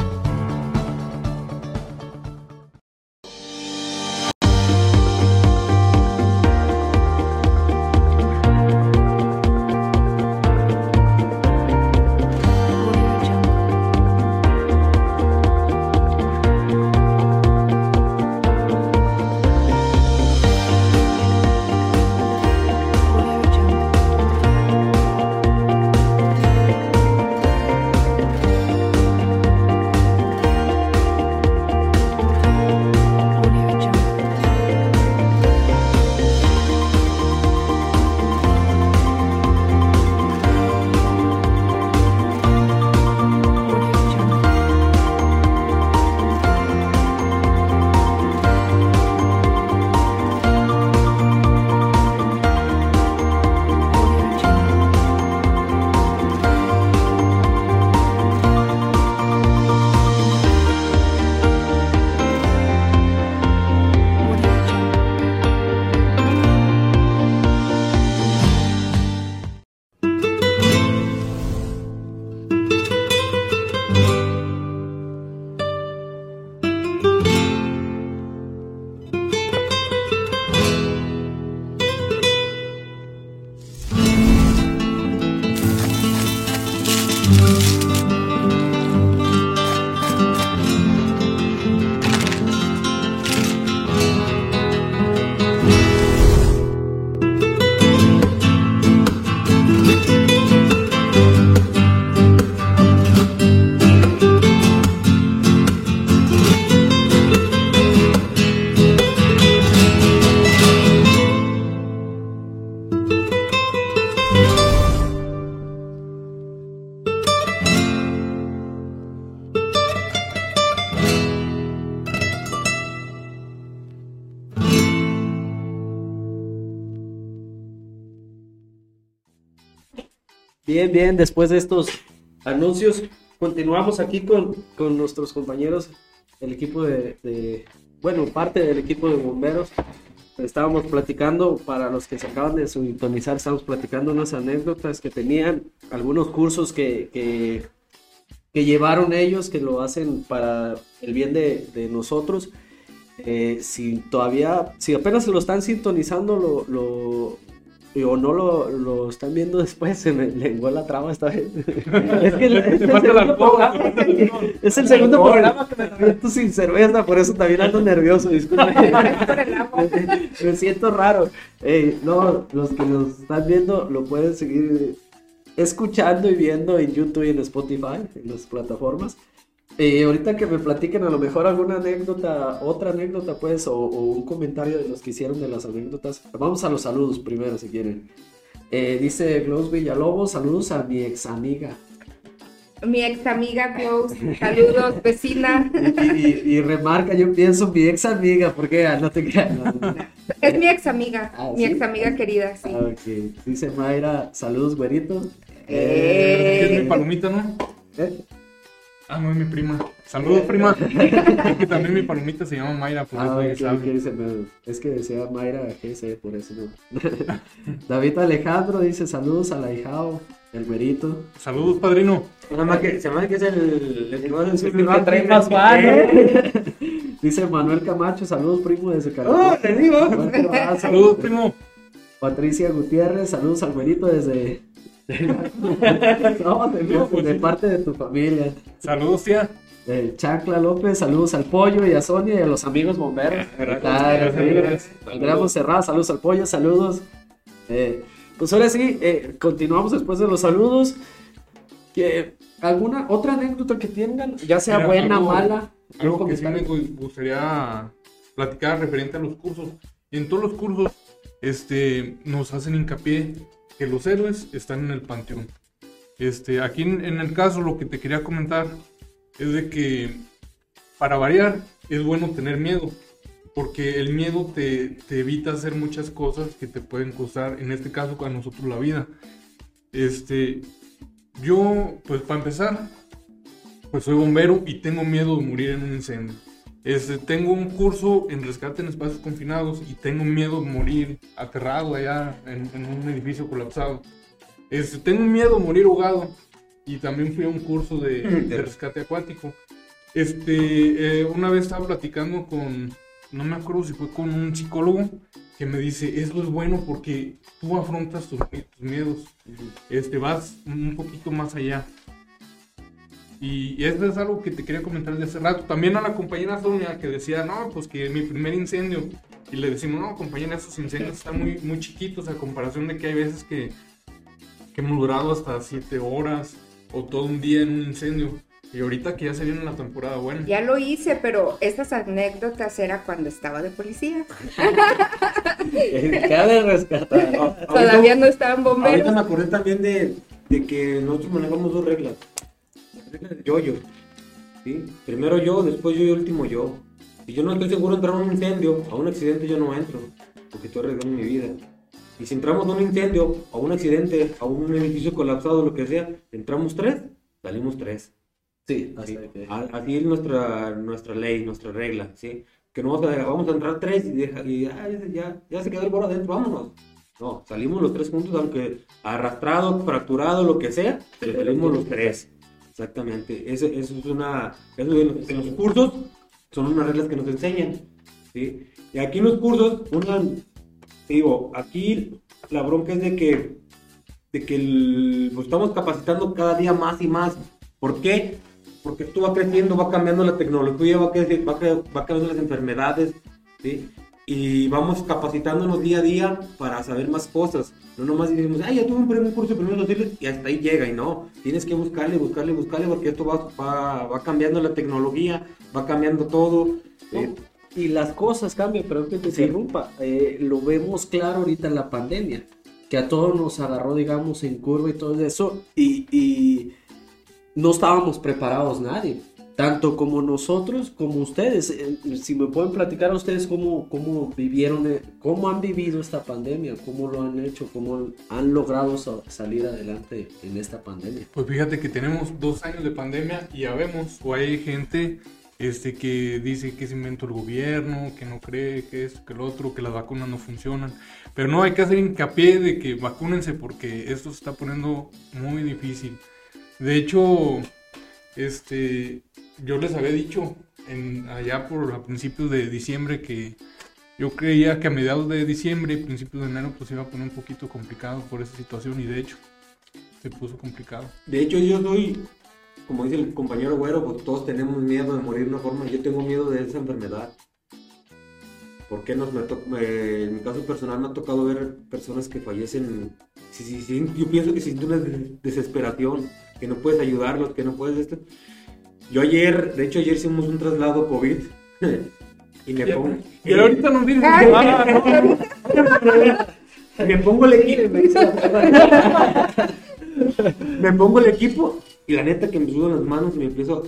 Bien, bien, después de estos anuncios, continuamos aquí con, con nuestros compañeros, el equipo de, bueno, parte del equipo de bomberos. Estábamos platicando, para los que se acaban de sintonizar, estábamos platicando unas anécdotas que tenían, algunos cursos que, que, que llevaron ellos, que lo hacen para el bien de, de nosotros. Eh, si todavía, si apenas se lo están sintonizando, lo, lo- o no lo, lo están viendo después, se me lenguó la traba esta vez. [laughs] es que el- es el segundo programa que- es el segundo programa que me lo aviento sin cerveza, por eso también ando nervioso, disculpe. [laughs] [laughs] Me siento raro. No, los que nos están viendo lo pueden seguir escuchando y viendo en YouTube y en Spotify, en las plataformas. Eh, ahorita que me platiquen a lo mejor alguna anécdota, otra anécdota pues, o, o un comentario de los que hicieron de las anécdotas. Vamos a los saludos primero si quieren. Eh, dice Glows Villalobos, saludos a mi ex amiga. Mi ex amiga Close, saludos, [laughs] vecina. Y, y- y remarca, yo pienso mi ex amiga, porque ah, no te creas. no, no. Es mi ex amiga, Ah, mi ¿sí? ex amiga querida, sí. Ah, ok. Dice Mayra, saludos güerito. Eh. Es mi palomita, ¿no? Eh, Ah, no, es mi prima. Saludos, prima. [laughs] Es que también mi palomita se llama Mayra, por Ah, se me- es que decía Mayra GC, por eso no. [laughs] David Alejandro dice saludos al ahijao, el güerito. Saludos, padrino. Nada más que se me hace que es el, el que va a El que va a traer más. [laughs] Dice Manuel Camacho, saludos primo desde ¡Oh, California. te digo! Abrazo. Saludos, primo. Patricia Gutiérrez, saludos al güerito desde... [laughs] no, de, de parte de tu familia. Saludos, tía. El Chancla López, saludos al pollo y a Sonia y a los amigos bomberos. Gracias. Sí. Gracias. Monserrat, saludos al pollo, saludos. Eh, pues ahora sí, eh, continuamos después de los saludos. Que, ¿Alguna otra anécdota que tengan? Ya sea Mira, buena, algo- mala. Algo que sí me gustaría platicar referente a los cursos. En todos los cursos este, nos hacen hincapié que los héroes están en el panteón. Este, aquí en, el caso lo que te quería comentar es de que para variar es bueno tener miedo. Porque el miedo te, te evita hacer muchas cosas que te pueden costar, en este caso a nosotros la vida. Este, yo, pues para empezar, pues soy bombero y tengo miedo de morir en un incendio. Este, tengo un curso en rescate en espacios confinados y tengo miedo de morir aterrado allá en, en un edificio colapsado. Este, tengo miedo de morir ahogado y también fui a un curso de, [laughs] de rescate acuático. Este, eh, una vez estaba platicando con, no me acuerdo si fue con un psicólogo que me dice, eso es bueno porque tú afrontas tus, tus miedos, este, vas un poquito más allá. Y eso es algo que te quería comentar de hace rato. También a la compañera Sonia que decía, no, pues que mi primer incendio. Y le decimos, no, compañera, esos incendios están muy, muy chiquitos a comparación de que hay veces que, que hemos durado hasta 7 horas o todo un día en un incendio. Y ahorita que ya se viene la temporada buena. Ya lo hice, pero estas anécdotas era cuando estaba de policía. [laughs] Cabe rescatar. Todavía no estaban Ahorita bomberos. me acordé también de, de que nosotros manejamos dos reglas. Yo-yo. ¿sí? Primero yo, después yo y último yo. Si yo no estoy seguro de entrar a un incendio, a un accidente yo no entro, porque estoy arriesgando mi vida. Y si entramos a un incendio, a un accidente, a un edificio colapsado, lo que sea, entramos tres, salimos tres. Sí, ¿sí? hasta que- A- Así es nuestra, nuestra ley, nuestra regla, ¿sí? Que no vamos a, vamos a entrar tres y, deja, y ah, ya, ya se quedó el boro adentro, vámonos. No, salimos los tres juntos, aunque arrastrado, fracturado, lo que sea, salimos los tres. Exactamente. Eso es una. En, los, cursos son unas reglas que nos enseñan. ¿sí? Y aquí en los cursos. Digo, aquí la bronca es de que. De que estamos capacitando cada día más y más. ¿Por qué? Porque esto va creciendo, va cambiando la tecnología, va, va cambiando las enfermedades. ¿sí? Y vamos capacitándonos día a día para saber más cosas. No nomás decimos, ay, ya tuve un primer curso de primeros auxilios y hasta ahí llega. Y no, tienes que buscarle, buscarle, buscarle porque esto va, va, va cambiando la tecnología, va cambiando todo. Eh, Y las cosas cambian, pero que te Sí. interrumpa. Eh, lo vemos claro ahorita en la pandemia, que a todos nos agarró, digamos, en curva y todo eso, y, y no estábamos preparados nadie. Tanto como nosotros como ustedes. Eh, Si me pueden platicar a ustedes cómo, cómo vivieron, eh, cómo han vivido esta pandemia, cómo lo han hecho, cómo han logrado sa- salir adelante en esta pandemia. Pues fíjate que tenemos dos años de pandemia y ya vemos, o hay gente este, que dice que es invento el gobierno, que no cree que esto, que lo otro, que las vacunas no funcionan. Pero no, hay que hacer hincapié de que vacúnense porque esto se está poniendo muy difícil. De hecho, este, yo les había dicho en, allá por a principios de diciembre que yo creía que a mediados de diciembre, principios de enero, pues iba a poner un poquito complicado por esa situación y de hecho se puso complicado. De hecho, yo soy, como dice el compañero Güero, pues todos tenemos miedo de morir de una forma. Yo tengo miedo de esa enfermedad. ¿Por qué nos, me me- en mi caso personal me ha tocado ver personas que fallecen? Sí, sí, yo pienso que sienten una des- desesperación, que no puedes ayudarlos, que no puedes esto. Yo ayer, de hecho ayer hicimos un traslado COVID [laughs] y me pongo... Y ahorita nos dicen Ay, [laughs] me pongo el equipo. me pongo el equipo y la neta que me sudan las manos y me empiezo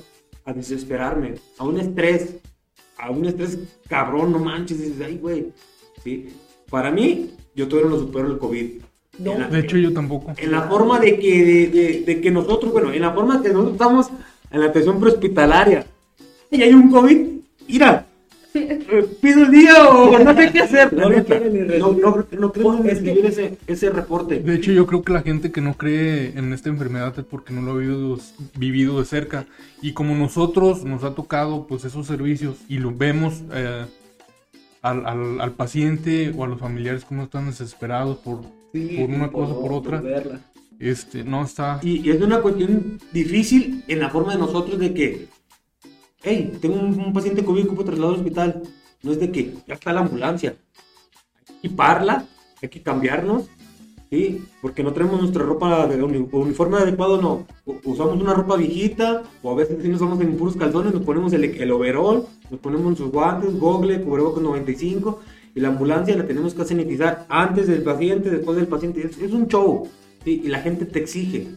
a desesperarme, a un estrés, a un estrés cabrón, no manches, dices, ay, güey. Sí. Para mí, yo todavía no lo supero el COVID. La- De hecho, yo tampoco. en la forma de que, de, de- de que nosotros, bueno, en la forma que nosotros estamos en la atención prehospitalaria y hay un COVID, mira, eh, pido el día o no sé qué hacer. No quieren no, no, no creo Es ni que- recibir ese, ese reporte. De hecho, yo creo que la gente que no cree en esta enfermedad es porque no lo ha vivido, vivido de cerca. Y como nosotros nos ha tocado pues esos servicios y lo vemos eh, al, al- al paciente o a los familiares como están desesperados por, Sí, por una cosa por otra, verla. Este, no está... Y, y es una cuestión difícil en la forma de nosotros de que, hey, tengo un, un paciente COVID que ocupa traslado al hospital. No es de que ya está la ambulancia. Hay que equiparla, hay que cambiarnos, ¿sí? Porque no tenemos nuestra ropa de uni- uniforme adecuado, no. Usamos una ropa viejita, o a veces sí nos vamos en puros calzones, nos ponemos el, el overall, nos ponemos sus guantes, gogle, cubrebocas 95, y la ambulancia la tenemos que sanitizar antes del paciente, después del paciente. Es, es un show, ¿sí? Y la gente te exige.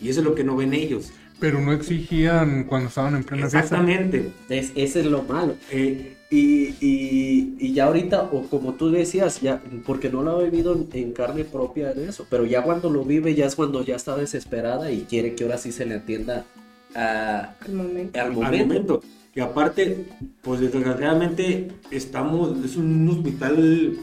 Y eso es lo que no ven ellos. Pero no exigían cuando estaban en plena. Exactamente. Es, ese es lo malo. Eh, Y, y, y ya ahorita, o como tú decías, ya, porque no lo ha vivido en, en carne propia de eso, pero ya cuando lo vive, ya es cuando ya está desesperada y quiere que ahora sí se le atienda a- Al momento. al momento. Y aparte, pues desgraciadamente estamos, es un hospital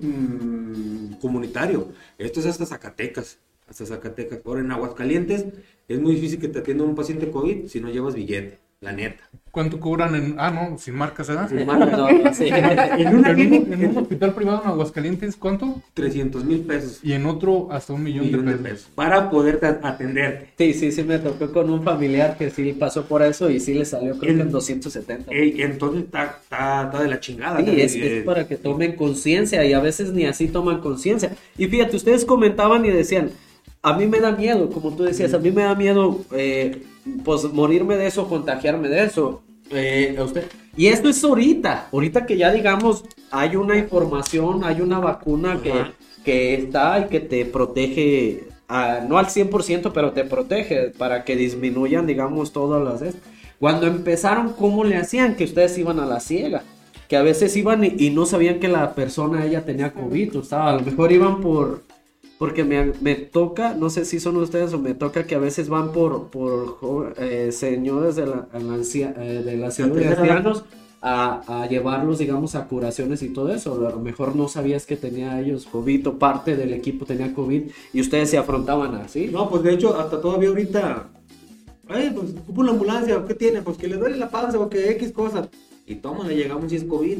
mm, comunitario. Esto es hasta Zacatecas, hasta Zacatecas. Ahora en Aguascalientes es muy difícil que te atienda un paciente COVID si no llevas billete, la neta. ¿Cuánto cobran en...? Ah, no, sin marcas, ¿verdad? Sí, mano, no, no, sí. En una En un, en hospital privado en Aguascalientes, ¿cuánto? 300 mil pesos, Y en otro hasta un millón, millón de de pesos. pesos, para poder atenderte. Sí, sí, sí, me tocó con un familiar que sí pasó por eso y sí le salió creo que en El- 270. Ey, entonces está, está, está de la chingada. Sí, es, es para que tomen conciencia y a veces ni así toman conciencia. Y fíjate, ustedes comentaban y decían, a mí me da miedo, como tú decías, a mí me da miedo eh, pues morirme de eso, contagiarme de eso. Eh, a usted. Y esto es ahorita, ahorita que ya digamos hay una información, hay una vacuna que, que está y que te protege, no al 100%, pero te protege para que disminuyan, digamos, todas las... Cuando empezaron, ¿cómo le hacían? Que ustedes iban a la ciega que a veces iban y, y no sabían que la persona ella tenía COVID, o sea, a lo mejor iban por, porque me, me toca, no sé si son ustedes o me toca que a veces van por, por eh, señores de la, la ancia- eh, de la ciudad de ancianos a, a llevarlos, digamos, a curaciones y todo eso, a lo mejor no sabías que tenía ellos COVID o parte del equipo tenía COVID y ustedes se afrontaban así. No, pues de hecho, hasta todavía ahorita. Ay, pues ocupo una ambulancia, ¿qué tiene? Pues que le duele la panza o que X cosas. Y toma, le llegamos y es COVID.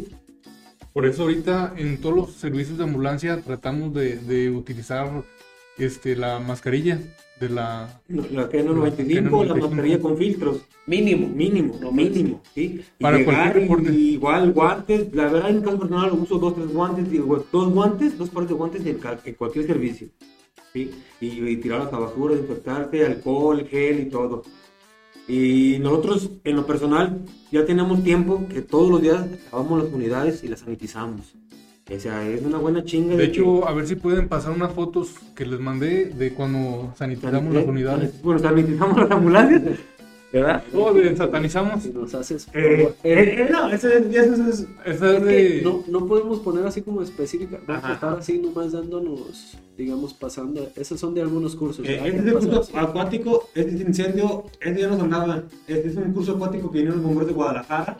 Por eso ahorita en todos los servicios de ambulancia tratamos de, de utilizar este, la mascarilla de la... No, La KN95, la KN95. mascarilla con filtros. Mínimo. Mínimo, No, mínimo, ¿sí? Y Para llegar cualquier igual guantes, la verdad en caso personal uso dos, tres guantes, digo, dos guantes, dos pares de guantes en, cualquier servicio, ¿sí? Y, y tirarlos a basura, desinfectarte, alcohol, gel y todo. Y nosotros, en lo personal, ya tenemos tiempo que todos los días lavamos las unidades y las sanitizamos. O sea, es una buena chinga. De hecho, a ver si pueden pasar unas fotos que les mandé de cuando sanitizamos las unidades. Bueno, sanitizamos las ambulancias. ¿Verdad? ¿Cómo le satanizamos? Nos haces... Eh, eh, eh, no, eso es, eso es- Esa es es que de... no, no podemos poner así como específica, vamos a estar así nomás dándonos, digamos, pasando. Esos son de algunos cursos. Eh, este es ¿Qué el curso acuático, este es incendio, este ya nos andaba. Este es un curso acuático que vinieron los bomberos de Guadalajara,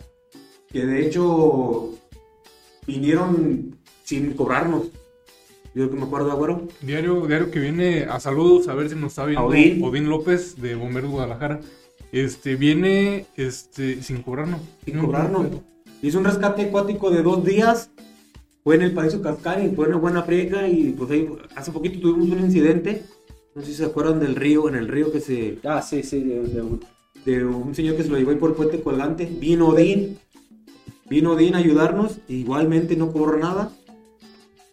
que de hecho vinieron sin cobrarnos. Yo que me acuerdo, agüero. Diario, diario que viene a saludos, a ver si nos está viendo Odín. Odín, López de Bomberos Guadalajara. Este, viene este, sin cobrarnos. sin cobrarnos. Hizo un rescate acuático de dos días. Fue en el Paraíso Cascari, fue una buena friega y pues ahí hace poquito tuvimos un incidente. No sé si se acuerdan del río, en el río que se. Ah, sí, sí, de, de un- de un señor que se lo llevó ahí por el puente colgante. Vino Odín. Vino Odín a ayudarnos. Igualmente no cobró nada.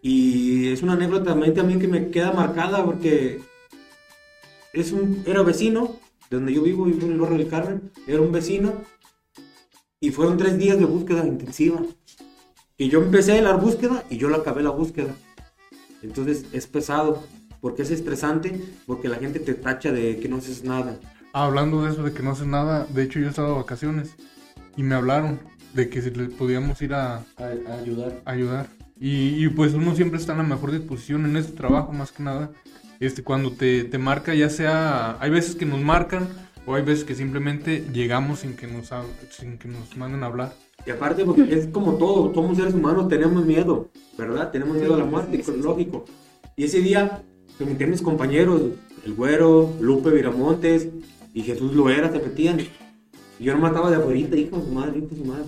Y es una anécdota también, también que me queda marcada porque es un, era vecino de donde yo vivo, vivo en el barrio del Carmen. Era un vecino. Y fueron tres días de búsqueda intensiva. Y yo empecé la búsqueda y yo la acabé la búsqueda. Entonces es pesado. Porque es estresante. Porque la gente te tacha de que no haces nada. Ah, hablando de eso, de que no hace nada, de hecho yo estaba de vacaciones y me hablaron de que si le podíamos ir a, a, a ayudar. a ayudar. Y, y, pues uno siempre está en la mejor disposición en este trabajo, más que nada. Este, cuando te, te marca, ya sea, hay veces que nos marcan o hay veces que simplemente llegamos sin que nos, sin que nos manden a hablar. Y aparte, porque es como todo, somos seres humanos, tenemos miedo, ¿verdad? Tenemos miedo a la muerte, sí. lógico. Y ese día, me metí a mis compañeros, el Güero, Lupe Viramontes y Jesús Loera, se metían. Y yo no mataba de afuera, hijo de su madre, hijo de su madre.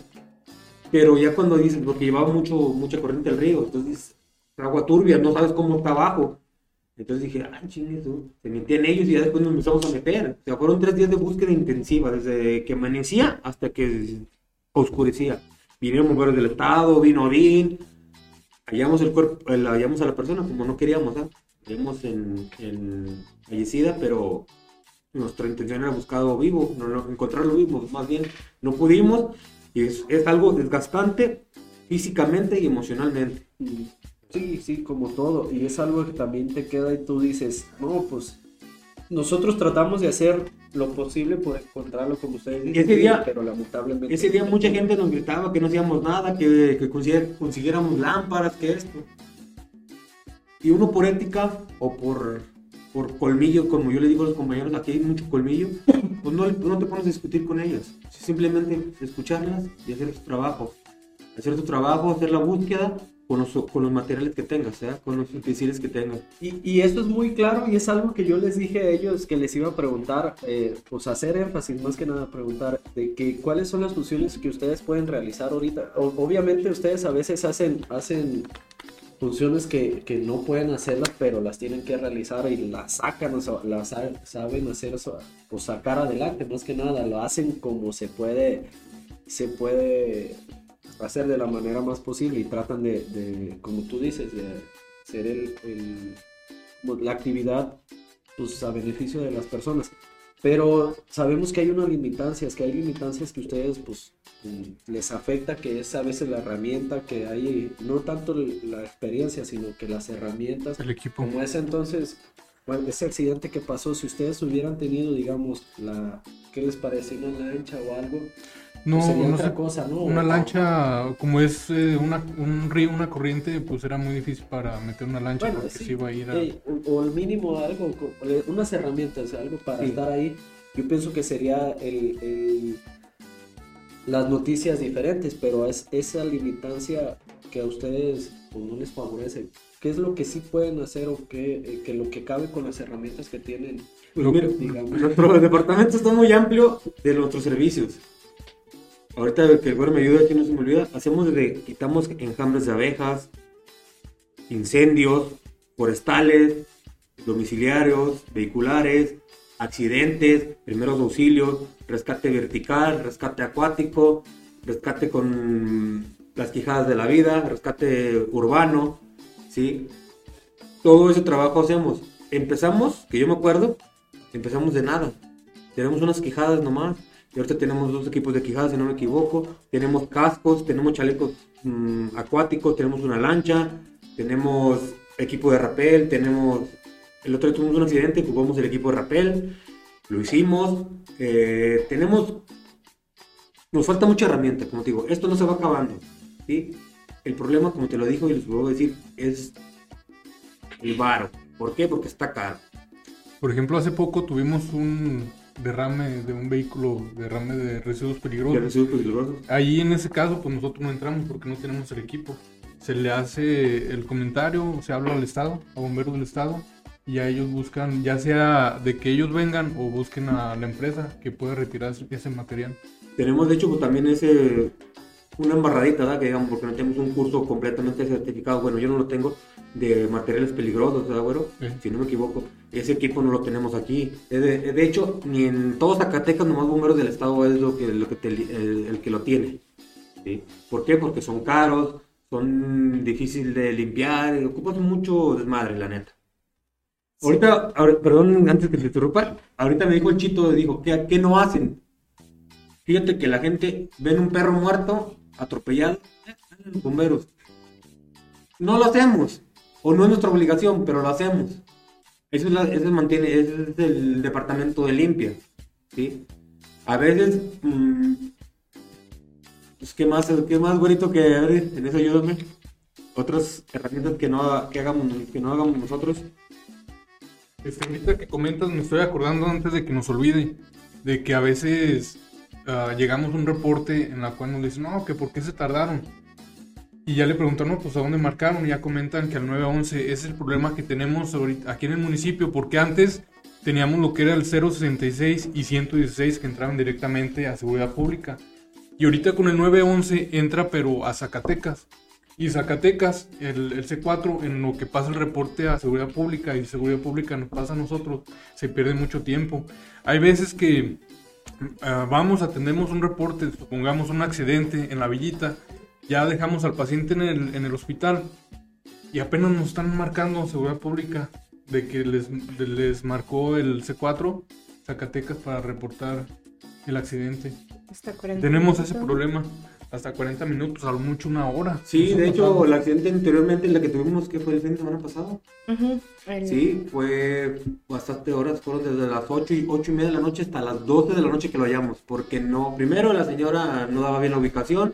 Pero ya cuando dices, porque llevaba mucho, mucha corriente al río, entonces dices, agua turbia, no sabes cómo está abajo. Entonces dije, ay, chingue. Se metían ellos y ya después nos empezamos a meter. O sea, fueron tres días de búsqueda intensiva, desde que amanecía hasta que oscurecía. Vinieron bomberos del estado, vino Odín, hallamos el cuerpo, el- hallamos a la persona como no queríamos, ¿ah? Hallamos en, en fallecida, pero nuestra intención era buscarlo vivo, no, encontrarlo vivo, más bien no pudimos y es, es algo desgastante físicamente y emocionalmente. Sí, sí, como todo. Y es algo que también te queda y tú dices, no, pues nosotros tratamos de hacer lo posible por encontrarlo como ustedes dicen, ese día- pero lamentablemente... Ese día mucha gente nos gritaba que no hacíamos nada, que, que consiguiéramos lámparas, que esto. Y uno por ética o por, por colmillo, como yo le digo a los compañeros, aquí hay mucho colmillo, [laughs] pues no, no te pones a discutir con ellas. Simplemente escucharlas y hacer tu trabajo. Hacer tu trabajo, hacer la búsqueda con los, con los materiales que tengas, ¿eh? con los utensilios que tengas. Y, y esto es muy claro y es algo que yo les dije a ellos que les iba a preguntar, eh, pues hacer énfasis más que nada, preguntar de que cuáles son las funciones que ustedes pueden realizar ahorita. O- obviamente ustedes a veces hacen, hacen funciones que, que no pueden hacerlas, pero las tienen que realizar y las sacan, o sea, las sa- saben hacer, eso, pues sacar adelante, más que nada, lo hacen como se puede, se puede hacer de la manera más posible y tratan de, de, como tú dices, de hacer el, el- pues, la actividad pues, a beneficio de las personas. Pero sabemos que hay unas limitancias, que hay limitancias que ustedes pues mm, les afecta, que es a veces la herramienta, que hay no tanto la experiencia, sino que las herramientas El equipo. como ese entonces, bueno, ese accidente que pasó, si ustedes hubieran tenido, digamos, la, ¿qué les parece? Una lancha o algo, No, pues sería no otra sé. cosa, ¿no? Una lancha, como es eh, una, un río, una corriente, pues era muy difícil para meter una lancha Bueno, porque sí, se iba a ir a... o, o al mínimo algo, eh, unas herramientas, algo para Sí. estar ahí. Yo pienso que sería el, el- las noticias diferentes, pero es esa limitancia que a ustedes pues, no les favorece. ¿Qué es lo que sí pueden hacer o qué, eh, que lo que cabe con las herramientas que tienen? Pues Lo- mira, digamos. [laughs] nuestro departamento está muy amplio de nuestros servicios. Ahorita que el güero me ayuda, aquí no se me olvida, hacemos desde, quitamos enjambres de abejas, incendios, forestales, domiciliarios, vehiculares, accidentes, primeros auxilios, rescate vertical, rescate acuático, rescate con las quijadas de la vida, rescate urbano, ¿sí? Todo ese trabajo hacemos. Empezamos, que yo me acuerdo, empezamos de nada. Tenemos unas quijadas nomás. Y ahorita tenemos dos equipos de quijadas, si no me equivoco. Tenemos cascos, tenemos chalecos mm, acuáticos, tenemos una lancha, tenemos equipo de rapel, tenemos... El otro día tuvimos un accidente, ocupamos el equipo de rapel. Lo hicimos. eh, tenemos. Nos falta mucha herramienta, como te digo. Esto no se va acabando. ¿sí? El problema, como te lo dijo y les vuelvo a decir, es el varo. ¿Por qué? Porque está caro. Por ejemplo, hace poco tuvimos un derrame de un vehículo, derrame de residuos peligrosos. no sido peligroso. Ahí en ese caso, pues nosotros no entramos porque no tenemos el equipo. Se le hace el comentario, se habla al Estado, a bomberos del Estado, y ya ellos buscan, ya sea de que ellos vengan o busquen a la empresa que pueda retirar ese- ese material. Tenemos, de hecho, pues, también ese. Una embarradita, ¿verdad? Que digamos, porque no tenemos un curso completamente certificado. Bueno, yo no lo tengo de materiales peligrosos, ¿verdad, güero? Sí. Si no me equivoco. Ese equipo no lo tenemos aquí. De, de hecho, ni en todos Zacatecas, nomás bomberos del estado es lo que, lo que te- el, el que lo tiene. ¿sí? ¿Por qué? Porque son caros, son difíciles de limpiar, ocupan mucho desmadre, la neta. Ahorita, ahora- perdón, antes que te interrumpa, ahorita me dijo el chito, dijo, ¿qué, qué no hacen? Fíjate que la gente ven un perro muerto, atropellado, eh, salen los bomberos. No lo hacemos, o no es nuestra obligación, pero lo hacemos. Eso es, la- eso mantiene, es el departamento de limpia, ¿sí? A veces, mm, pues, ¿qué más, qué más bonito que, a ver, en eso ayúdame? Otras herramientas que no, que hagamos, que no hagamos nosotros. Este, ahorita que comentas, me estoy acordando antes de que nos olvide, de que a veces ah, llegamos a un reporte en la cual nos dicen, no, que por qué se tardaron. Y ya le preguntaron, pues a dónde marcaron, y ya comentan que al 911 ese es el problema que tenemos ahorita, aquí en el municipio, porque antes teníamos lo que era el 066 y 116 que entraban directamente a seguridad pública. Y ahorita con el 911 entra pero a Zacatecas. Y Zacatecas, el, el C4, en lo que pasa el reporte a seguridad pública y seguridad pública nos pasa a nosotros, se pierde mucho tiempo. Hay veces que ah, vamos, atendemos un reporte, supongamos un accidente en la villita, ya dejamos al paciente en el, en el hospital y apenas nos están marcando seguridad pública de que les, de- les marcó el C4 Zacatecas para reportar el accidente. Hasta 40 Tenemos ese problema. Hasta 40 minutos, a lo mucho una hora. Sí, de hecho, pasado. el accidente anteriormente, la que tuvimos, que fue el fin de semana pasado. El- Sí, fue bastante horas, fueron desde las 8 y, 8 y media de la noche hasta las 12 de la noche que lo hallamos, porque no, primero la señora no daba bien la ubicación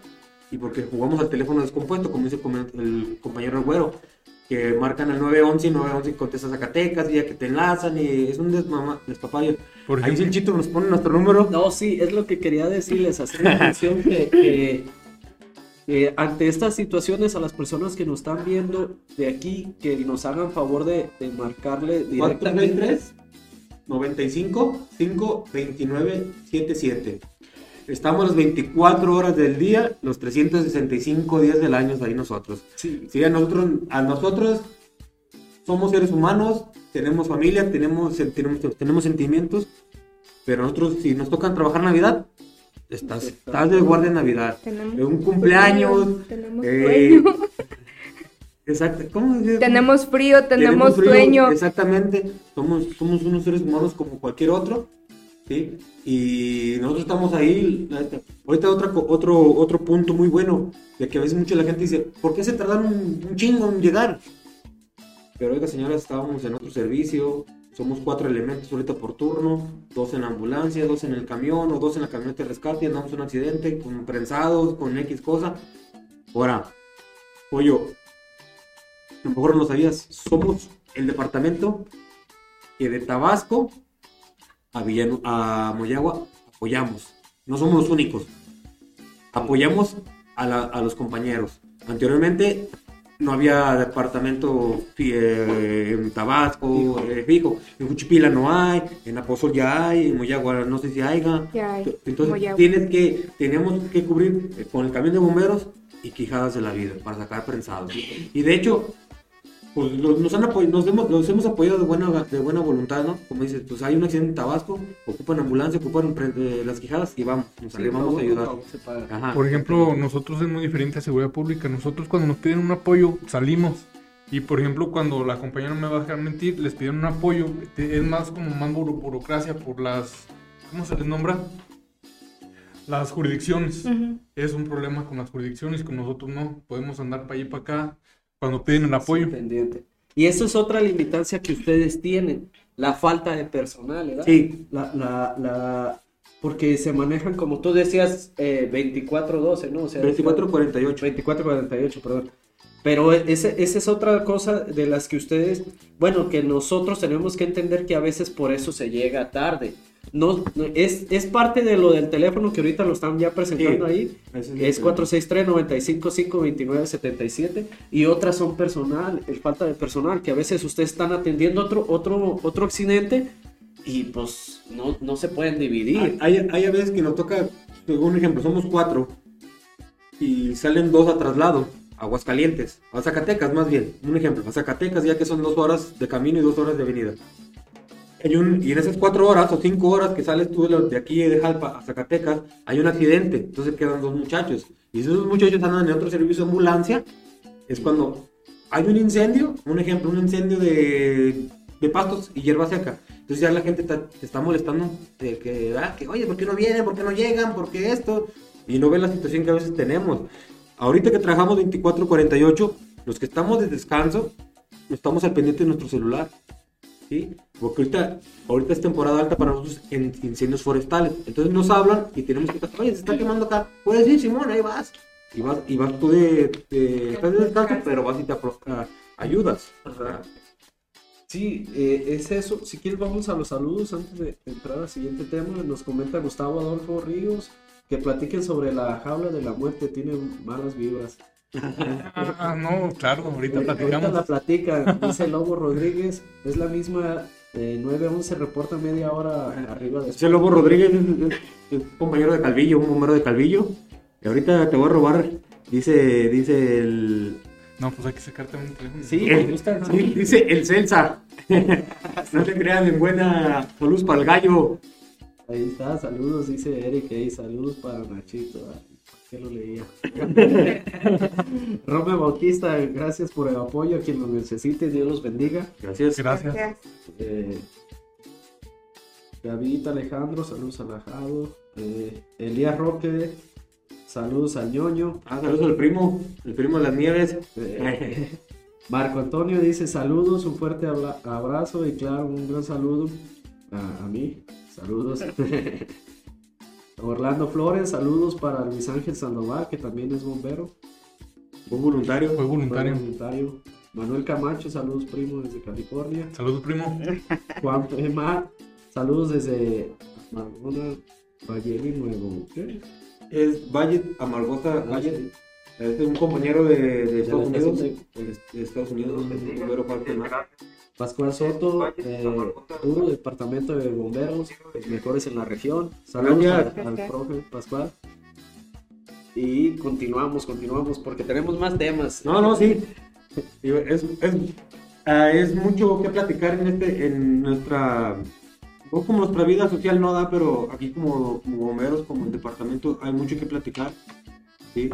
y porque jugamos al teléfono descompuesto, como dice el compañero Güero, que marcan el 911 y 911 contesta Zacatecas y ya que te enlazan y es un desmama, despapayo. Por Ahí sí el chito nos pone nuestro número. No, sí, es lo que quería decirles, hacer [laughs] la mención que, que, que ante estas situaciones a las personas que nos están viendo de aquí, que nos hagan favor de, de marcarle directamente. 433 95 5 29 77. Estamos las 24 horas del día, los 365 días del año ahí nosotros. Sí, Sí, a nosotros, a nosotros somos seres humanos, tenemos familia, tenemos, tenemos, tenemos sentimientos, pero nosotros si nos tocan trabajar Navidad, estás, estás de guardia en Navidad. Tenemos un cumpleaños, Tenemos eh, sueño. [laughs] Exacto, ¿cómo se- Tenemos frío, tenemos frío, sueño. Exactamente, somos, somos unos seres humanos como cualquier otro, ¿sí? Y nosotros estamos ahí. Ahorita otra, otro, otro punto muy bueno, de que a veces mucha la gente dice, ¿por qué se tardaron un, chingo en llegar? Pero oiga, señora, estábamos en otro servicio, somos cuatro elementos ahorita por turno, dos en la ambulancia, dos en el camión o dos en la camioneta de rescate, andamos en un accidente con prensados, con X cosa. Ahora, pollo, a lo mejor no lo sabías, somos el departamento que de Tabasco a, Villanu- a Moyagua apoyamos. No somos los únicos. Apoyamos a, la- a los compañeros. Anteriormente no había departamento eh, en Tabasco eh, fijo. En Juchipila no hay, en Apozol ya hay, en Moyagua no sé si haya. Ya hay, Entonces Moyagua. tienes que, tenemos que cubrir eh, con el camión de bomberos y quijadas de la vida para sacar prensados. Y de hecho, pues los- nos, han apoy- nos, hemos, los hemos apoyado de buena, de buena voluntad, ¿no? Como dices, pues hay un accidente en Tabasco, ocupan ambulancia, ocupan eh, las quijadas y vamos, nos sí, salimos no, a ayudar. Ajá. por ejemplo, nosotros es muy diferente a seguridad pública. Nosotros cuando nos piden un apoyo, salimos. Y por ejemplo, cuando la compañera no me va a dejar mentir, les piden un apoyo. Es más como más buro- burocracia por las... ¿Cómo se les nombra? Las jurisdicciones. Es un problema con las jurisdicciones, con nosotros no. Podemos andar para allá y para acá cuando piden el apoyo. Pendiente. Y eso es otra limitancia que ustedes tienen, la falta de personal, ¿verdad? Sí. La, la, la, porque se manejan, como tú decías, eh, 24-12, ¿no? O sea, 24-48. 24-48, perdón. Pero ese, esa es otra cosa de las que ustedes, bueno, que nosotros tenemos que entender que a veces por eso se llega tarde. No, no- es, es parte de lo del teléfono que ahorita lo están ya presentando Sí, ahí, es el- 463-955-2977 y otras son personal, el falta de personal, que a veces ustedes están atendiendo otro, otro, otro accidente y pues no, no se pueden dividir. Hay, hay a veces que nos toca, un ejemplo, somos cuatro y salen dos a traslado, Aguascalientes, a Zacatecas más bien, un ejemplo, a Zacatecas ya que son dos horas de camino y dos horas de venida. Hay un- y en esas cuatro horas o cinco horas que sales tú de, aquí de Jalpa a Zacatecas, hay un accidente, entonces quedan dos muchachos. Y si esos muchachos andan en otro servicio de ambulancia, es cuando hay un incendio, un ejemplo, un incendio de, de pastos y hierba seca. Entonces ya la gente ta- te está molestando de que, ah, que, oye, ¿por qué no vienen? ¿Por qué no llegan? ¿Por qué esto? Y no ven la situación que a veces tenemos. Ahorita que trabajamos 24-48, los que estamos de descanso, estamos al pendiente de nuestro celular. ¿Sí? Porque ahorita, ahorita es temporada alta para nosotros en incendios forestales. Entonces nos hablan y tenemos que oye, se está quemando acá. Puedes ir, Simón, ahí vas. Y vas, y vas tú de, de- estás de pero vas y te ayudas. Sea, Sí, eh, es eso. Si quieres vamos a los saludos antes de entrar al siguiente tema. Nos comenta Gustavo Adolfo Ríos que platiquen sobre la jaula de la muerte. Tiene malas vibras. Ah, no, claro, ahorita platicamos. la platica. Dice Lobo Rodríguez. Es la misma. Eh, 911 reporta media hora arriba de Ese Lobo Rodríguez es, es- es un compañero de Calvillo, un bombero de Calvillo. Y ahorita te voy a robar, dice, dice el, No, pues hay que sacarte un teléfono. Sí, el- me gusta. sí, dice el Celsa. [laughs] no te creas en buena salud para el gallo. Ahí está, saludos, dice Eric. Hey, saludos para Nachito. Ay, ¿por qué lo leía? [laughs] Rome Bautista, gracias por el apoyo. A quien lo necesite, Dios los bendiga. Gracias. Gracias. Eh, David Alejandro, saludos al Ajado. Eh, Elías Roque, saludos al ñoño. Ah, saludos al primo, el primo de las nieves. Eh, Marco Antonio dice saludos, un fuerte abra- abrazo y claro, un gran saludo a, a mí. Saludos. [laughs] Orlando Flores, saludos para Luis Ángel Sandoval, que también es bombero. Un voluntario. Fue voluntario. Fue voluntario. Manuel Camacho, saludos primo desde California. Saludos, primo. [laughs] Juan Pema, saludos desde Margona, Valle Nuevo. ¿qué? Es Valle Amargosa, Ah, Valle. Es un compañero de, de De Estados Unidos. De, de Estados Unidos, es un bombero Juan Pema. Pascual Soto, eh, Departamento de Bomberos, los mejores en la región. Saludos al, al profe Pascual. Y continuamos, continuamos, porque tenemos más temas. No, no, sí. Digo, Es, es, ah, es mucho que platicar en, este, en nuestra. no como nuestra vida social no da, pero aquí como, como bomberos, como el departamento, hay mucho que platicar. ¿sí?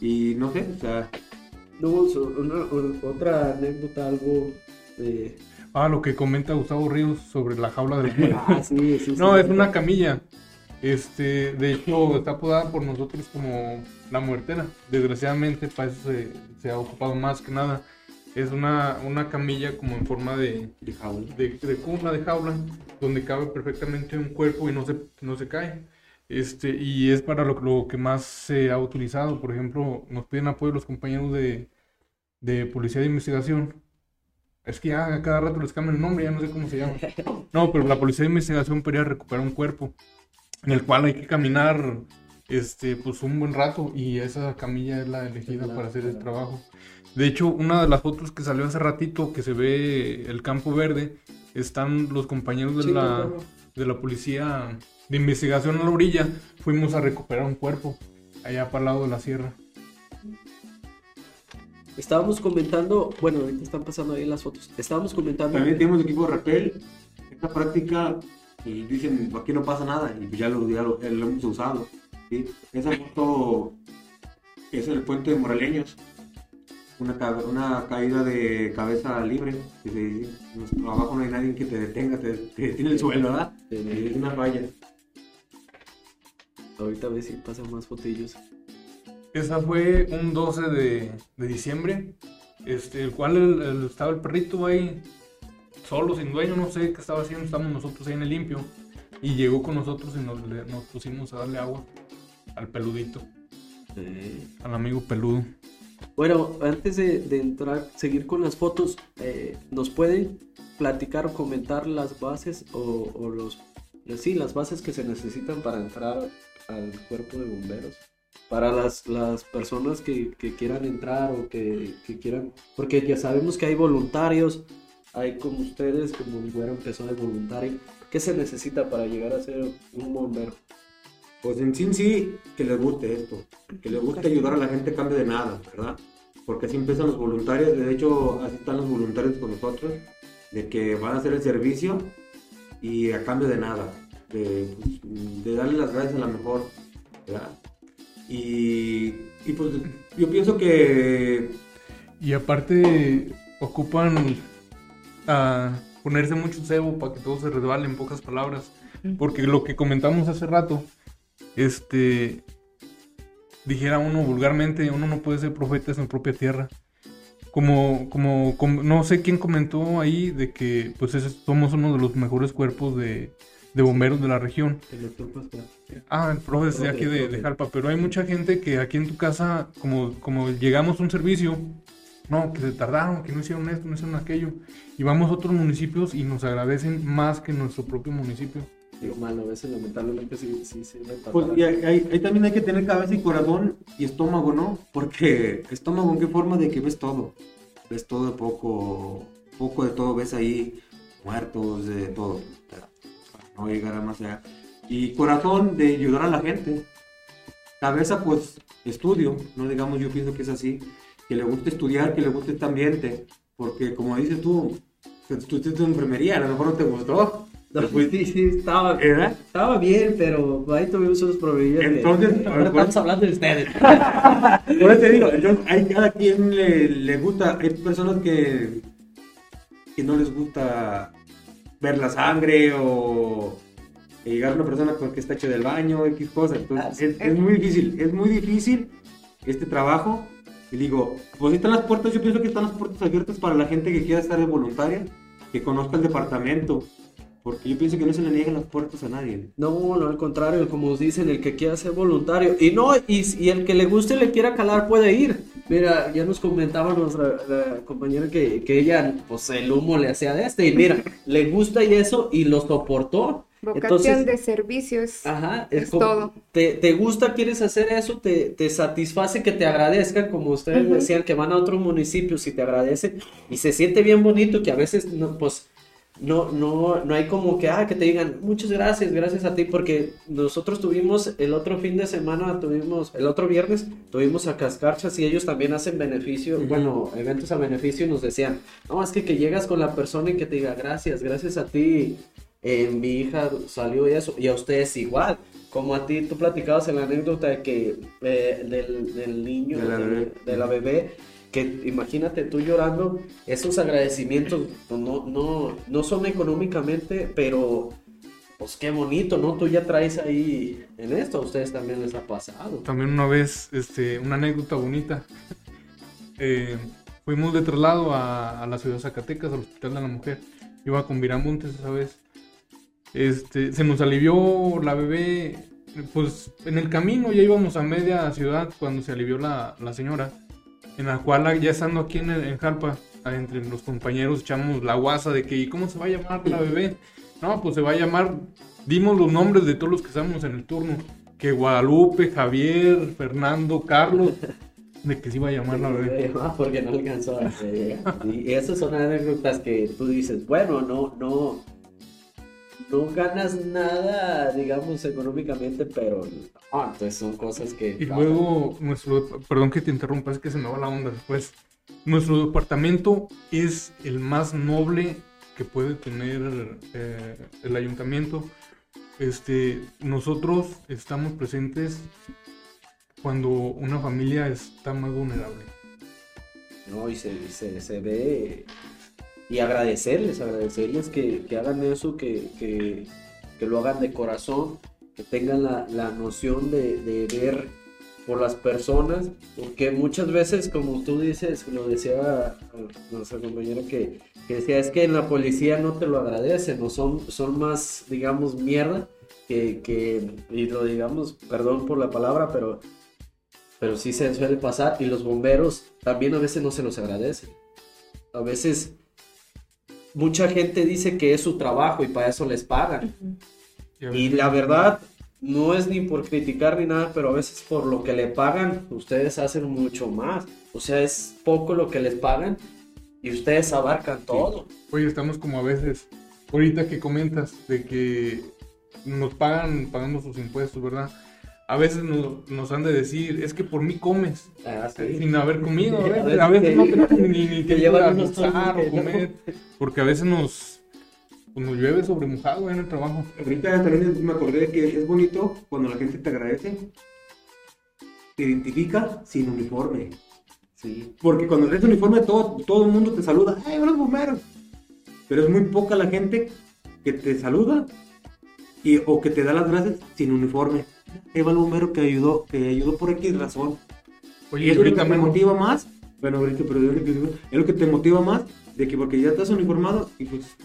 Y no sé, o sea, No, so- una- o- otra anécdota, algo de... Ah, lo que comenta Gustavo Ríos sobre la jaula de la muerte. Ah, sí, sí, No, sí. es una camilla. Este, de hecho, está apodada por nosotros como la muertera. Desgraciadamente, para eso se, se ha ocupado más que nada. Es una, una camilla como en forma de, de jaula. de, de cuna, de jaula, donde cabe perfectamente un cuerpo y no se, no se cae. Este, y es para lo, lo que más se ha utilizado. Por ejemplo, nos piden apoyo los compañeros de, de policía de investigación. Es que ya a cada rato les cambian el nombre, ya no sé cómo se llama. No, pero la policía de investigación quería recuperar un cuerpo en el cual hay que caminar este, pues un buen rato y esa camilla es la elegida para hacer el trabajo. De hecho, una de las fotos que salió hace ratito, que se ve el campo verde, están los compañeros de, la, claro. de la policía de investigación a la orilla. Fuimos a recuperar un cuerpo allá para el lado de la sierra. Estábamos comentando, bueno, ahorita están pasando ahí las fotos. Estábamos comentando... También tenemos equipo de rappel. Esta práctica, y dicen, aquí no pasa nada, y pues ya lo, ya lo, ya lo hemos usado. ¿sí? Esa foto es el puente de Moraleños. Una, ca- una caída de cabeza libre. que se dice. No- abajo no hay nadie que te detenga, te, te detiene el suelo, ¿verdad? Es una falla. Ahorita a ver si pasan más fotillos. Esa fue un 12 de, de diciembre este, el cual el- el- estaba el perrito ahí, solo, sin dueño, no sé qué estaba haciendo, estábamos nosotros ahí en el limpio, y llegó con nosotros y nos, le- nos pusimos a darle agua al peludito, al amigo peludo. Bueno, antes de, de entrar, seguir con las fotos, eh, ¿nos pueden platicar o comentar las bases o, o los, sí, las bases que se necesitan para entrar al cuerpo de bomberos? Para las, las personas que, que quieran entrar o que, que quieran, porque ya sabemos que hay voluntarios, hay como ustedes, como mi güero empezó de voluntario, ¿qué se necesita para llegar a ser un bombero? Pues en sí, sí, que les guste esto, que les guste ayudar a la gente a cambio de nada, ¿verdad? Porque así empiezan los voluntarios, de hecho, así están los voluntarios con nosotros, de que van a hacer el servicio y a cambio de nada, de, pues, de darle las gracias a la mejor, ¿verdad? Y, y pues yo pienso que Y aparte ocupan a ponerse mucho cebo para que todo se resbale en pocas palabras. Porque lo que comentamos hace rato, este, dijera uno vulgarmente, uno no puede ser profeta en su propia tierra. Como, como, como- no sé quién comentó ahí de que pues somos uno de los mejores cuerpos de, de bomberos de la región. El doctor Pascual. Ah, el profe es de aquí de. Jalpa, pero hay mucha gente que aquí en tu casa, como, como llegamos a un servicio, no, que se tardaron, que no hicieron esto, no hicieron aquello, y vamos a otros municipios y nos agradecen más que nuestro propio municipio. Digo mal, a veces lamentablemente sí, sí, sí me Pues y ahí- ahí también hay que tener cabeza y corazón y estómago, ¿no? Porque estómago en qué forma de que ves todo. Ves todo de poco, poco de todo, ves ahí muertos, de todo. No llegar a más allá. Y corazón de ayudar a la gente. Cabeza, pues, estudio, no digamos, yo pienso que es así. Que le guste estudiar, que le guste este ambiente. Porque como dices tú, que tú estás en enfermería, a lo mejor no te gustó. No, pues sí, sí, estaba, ¿Verdad? estaba bien, pero ahí tuvimos unos problemillas. que- Entonces, [laughs] ahora estamos hablando de ustedes. [laughs] Por eso te digo, entonces, hay cada quien le, le gusta, hay personas que, que no les gusta ver la sangre o que llegar a una persona con que está hecho del baño, X cosas. Entonces, es, es muy difícil, es muy difícil este trabajo. Y digo, pues ahí están las puertas, yo pienso que están las puertas abiertas para la gente que quiera estar de voluntaria, que conozca el departamento, porque yo pienso que no se le niegan las puertas a nadie. No, no, al contrario, como dicen, el que quiera ser voluntario. Y no, y, y el que le guste y le quiera calar puede ir. Mira, ya nos comentaba nuestra la compañera que, que ella, pues el humo le hacía de este. Y mira, le gusta y eso, y lo soportó. Vocación Entonces- de servicios. Ajá, Es como- todo. Te, te gusta, quieres hacer eso, te, te satisface que te agradezcan, como ustedes Ujú. decían, que van a otros municipios y te agradecen, y se siente bien bonito que a veces, no, pues, no, no, no hay como que, ah, que te digan, muchas gracias, gracias a ti, porque nosotros tuvimos el otro fin de semana, tuvimos, el otro viernes, tuvimos a Cascarchas y ellos también hacen beneficio, bueno, eventos a beneficio y nos decían, no, es que que llegas con la persona y que te diga, gracias, gracias a ti, eh, mi hija salió y eso, y a ustedes igual. Como a ti, tú platicabas en la anécdota de que eh, del, del niño, la de la bebé, imagínate tú llorando, esos agradecimientos pues, no, no, no son económicamente, pero pues qué bonito, ¿no? Tú ya traes ahí en esto, a ustedes también les ha pasado. También una vez, este, una anécdota bonita. [laughs] Eh, fuimos de traslado a, a la ciudad de Zacatecas, al Hospital de la Mujer. Iba con Viramontes esa vez. Este, se nos alivió la bebé, pues en el camino ya íbamos a media ciudad cuando se alivió la, la señora. En la cual ya estando aquí en, en Jalpa, entre los compañeros echamos la guasa de que, ¿y cómo se va a llamar la bebé? No, pues se va a llamar, dimos los nombres de todos los que estábamos en el turno. Que Guadalupe, Javier, Fernando, Carlos, de que se iba a llamar la bebé. [laughs] Ah, porque no alcanzó a llegar. Y esas son anécdotas que tú dices, bueno, no, no, no ganas nada, digamos, económicamente, pero ah, entonces son cosas que... Y luego, nuestro, perdón que te interrumpa, es que se me va la onda después. Nuestro departamento es el más noble que puede tener eh, el ayuntamiento. Este, nosotros estamos presentes cuando una familia está más vulnerable. No, y se, se, se ve... Y agradecerles, agradecerles que, que hagan eso, que, que, que lo hagan de corazón, que tengan la, la noción de, de ver por las personas, porque muchas veces, como tú dices, lo decía nuestra compañera que, decía, es que en la policía no te lo agradecen, o son, son más, digamos, mierda, que, que, y lo digamos, perdón por la palabra, pero, pero sí se suele pasar, y los bomberos también a veces no se los agradecen. A veces mucha gente dice que es su trabajo y para eso les pagan. Y la verdad, no es ni por criticar ni nada, pero a veces por lo que le pagan, ustedes hacen mucho más. O sea, es poco lo que les pagan y ustedes abarcan todo. Oye, estamos como a veces, ahorita que comentas de que nos pagan pagando sus impuestos, ¿verdad? A veces nos, han de decir, es que por mí comes, ah, sin haber comido. [laughs] A veces, no tenemos ni, ni [laughs] que llevar a o comer, porque a veces nos pues nos llueve sobre mojado en el trabajo. Ahorita también me acordé que es bonito cuando la gente te agradece, te identifica sin uniforme. Sí. Porque cuando traes uniforme todo, todo el mundo te saluda, ¡ay, los bomberos! Pero es muy poca la gente que te saluda y, o que te da las gracias sin uniforme. Ahí va el bombero que ayudó, que ayudó por X razón. Oye, y es lo que te motiva más. Bueno, ahorita, pero es lo que te motiva más de que porque ya estás uniformado y pues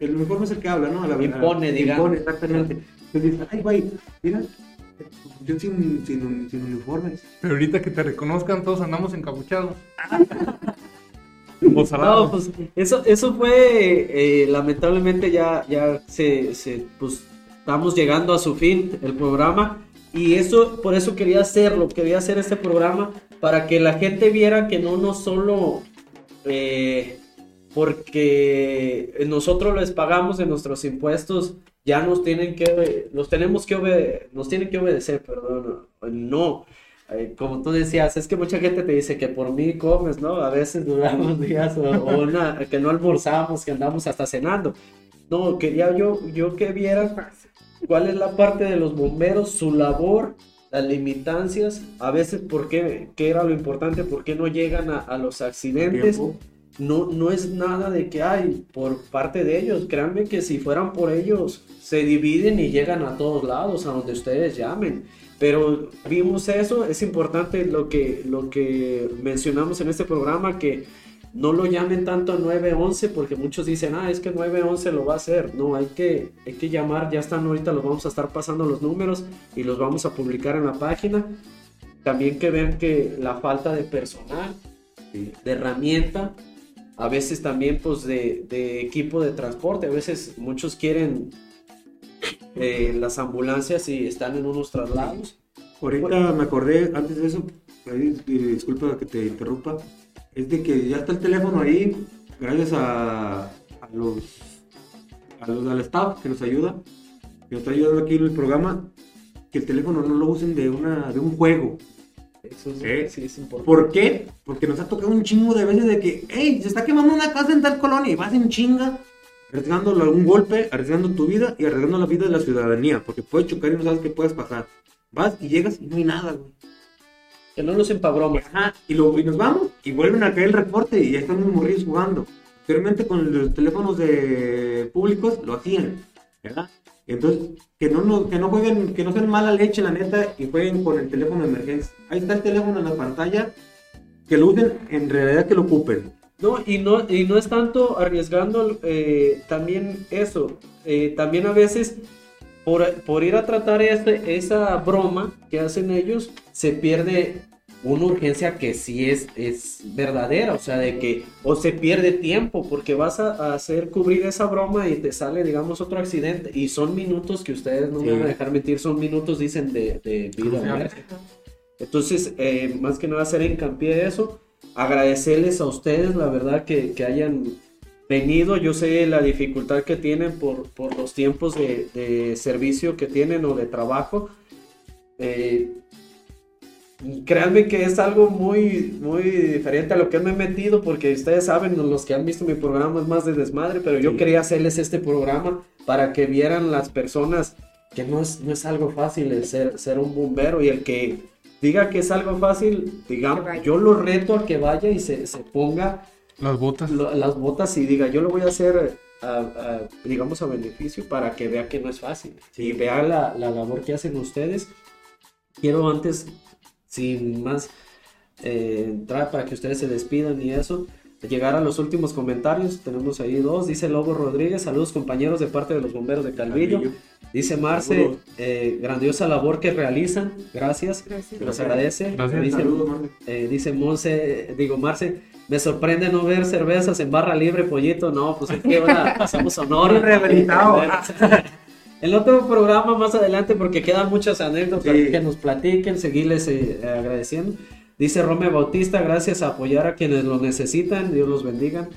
el uniforme es el que habla, ¿no? La, impone, digamos. Impone, exactamente. Entonces ay, güey, mira, yo sin, sin, sin uniformes. Pero ahorita que te reconozcan, todos andamos encapuchados. [laughs] no, pues eso, eso fue, eh, lamentablemente ya, ya se, se, pues estamos llegando a su fin el programa y eso, por eso quería hacerlo, quería hacer este programa para que la gente viera que no no solo eh, porque nosotros les pagamos de nuestros impuestos, ya nos tienen que, nos tenemos que, nos tienen que obedecer, perdón, no. Eh, como tú decías, es que mucha gente te dice que por mí comes, ¿no? A veces duramos [laughs] días o, que no almorzamos, que andamos hasta cenando. No, quería yo, yo que vieran cuál es la parte de los bomberos, su labor, las limitancias, a veces por qué, qué era lo importante, por qué no llegan a, a los accidentes no, no es nada de que hay por parte de ellos. Créanme que si fueran por ellos, se dividen y llegan a todos lados, a donde ustedes llamen. Pero vimos eso, es importante lo que, lo que mencionamos en este programa, que no lo llamen tanto a 911 porque muchos dicen, ah, es que 911 lo va a hacer. No, hay que, hay que llamar, ya están ahorita, los vamos a estar pasando los números y los vamos a publicar en la página. También que vean que la falta de personal, de herramienta, a veces también pues de, equipo de transporte, a veces muchos quieren eh, las ambulancias y están en unos traslados. Ahorita me acordé, antes de eso, disculpa que te interrumpa, es de que ya está el teléfono ahí, gracias a, los, a los al staff que nos ayuda, que nos está ayudando aquí en el programa, que el teléfono no lo usen de, una, de un juego, eso ¿Eh? sí es importante. ¿Por qué? Porque nos ha tocado un chingo de veces de que, hey, se está quemando una casa en tal colonia y vas en chinga, arriesgando un golpe, arriesgando tu vida y arriesgando la vida de la ciudadanía, porque puedes chocar y no sabes qué puedes pasar. Vas y llegas y no hay nada, güey. Que no nos empabramos. Ajá, y, lo, y nos vamos y vuelven a caer el reporte y ya están los morrillos jugando. Anteriormente con los teléfonos de públicos lo hacían, ¿verdad? Entonces, que no, que no jueguen, que no sean mala leche, la neta, y jueguen con el teléfono de emergencia. Ahí está el teléfono en la pantalla, que lo usen, en realidad que lo ocupen. No, y no, y no es tanto arriesgando eh, también eso. Eh, también a veces, por, por ir a tratar este, esa broma que hacen ellos, se pierde una urgencia que sí es, es verdadera, o sea, de que o se pierde tiempo porque vas a, hacer cubrir esa broma y te sale, digamos, otro accidente y son minutos que ustedes no me van a dejar mentir, son minutos, dicen, de, de vida. Entonces, eh, más que nada hacer hincapié de eso, agradecerles a ustedes, la verdad, que, que hayan venido, yo sé la dificultad que tienen por, por los tiempos de, de, servicio que tienen o de trabajo. Eh, créanme que es algo muy, muy diferente a lo que me he metido, porque ustedes saben, los que han visto mi programa es más de desmadre, pero yo quería hacerles este programa para que vieran las personas que no es, no es algo fácil ser, ser un bombero y el que diga que es algo fácil, digamos, yo lo reto a que vaya y se, se ponga las botas. las botas y diga, yo lo voy a hacer, digamos, a beneficio para que vea que no es fácil y vea la, la labor que hacen ustedes. Quiero antes sin más eh, entrar para que ustedes se despidan y eso, llegar a los últimos comentarios. Tenemos ahí dos. Dice Lobo Rodríguez, saludos compañeros de parte de los bomberos de Calvillo. Calvillo. Dice Marce, eh, grandiosa labor que realizan. Gracias. Gracias. Los agradece. Gracias. Dice, Saludos, Marce. eh, dice Monse, digo Marce, me sorprende no ver cervezas en barra libre, pollito. No, pues es que ahora [laughs] hacemos honor. Rehabilitado. El otro programa más adelante, porque quedan muchas anécdotas Sí. que nos platiquen, seguirles eh, agradeciendo. Dice Rome Bautista, gracias a apoyar a quienes lo necesitan, Dios los bendiga.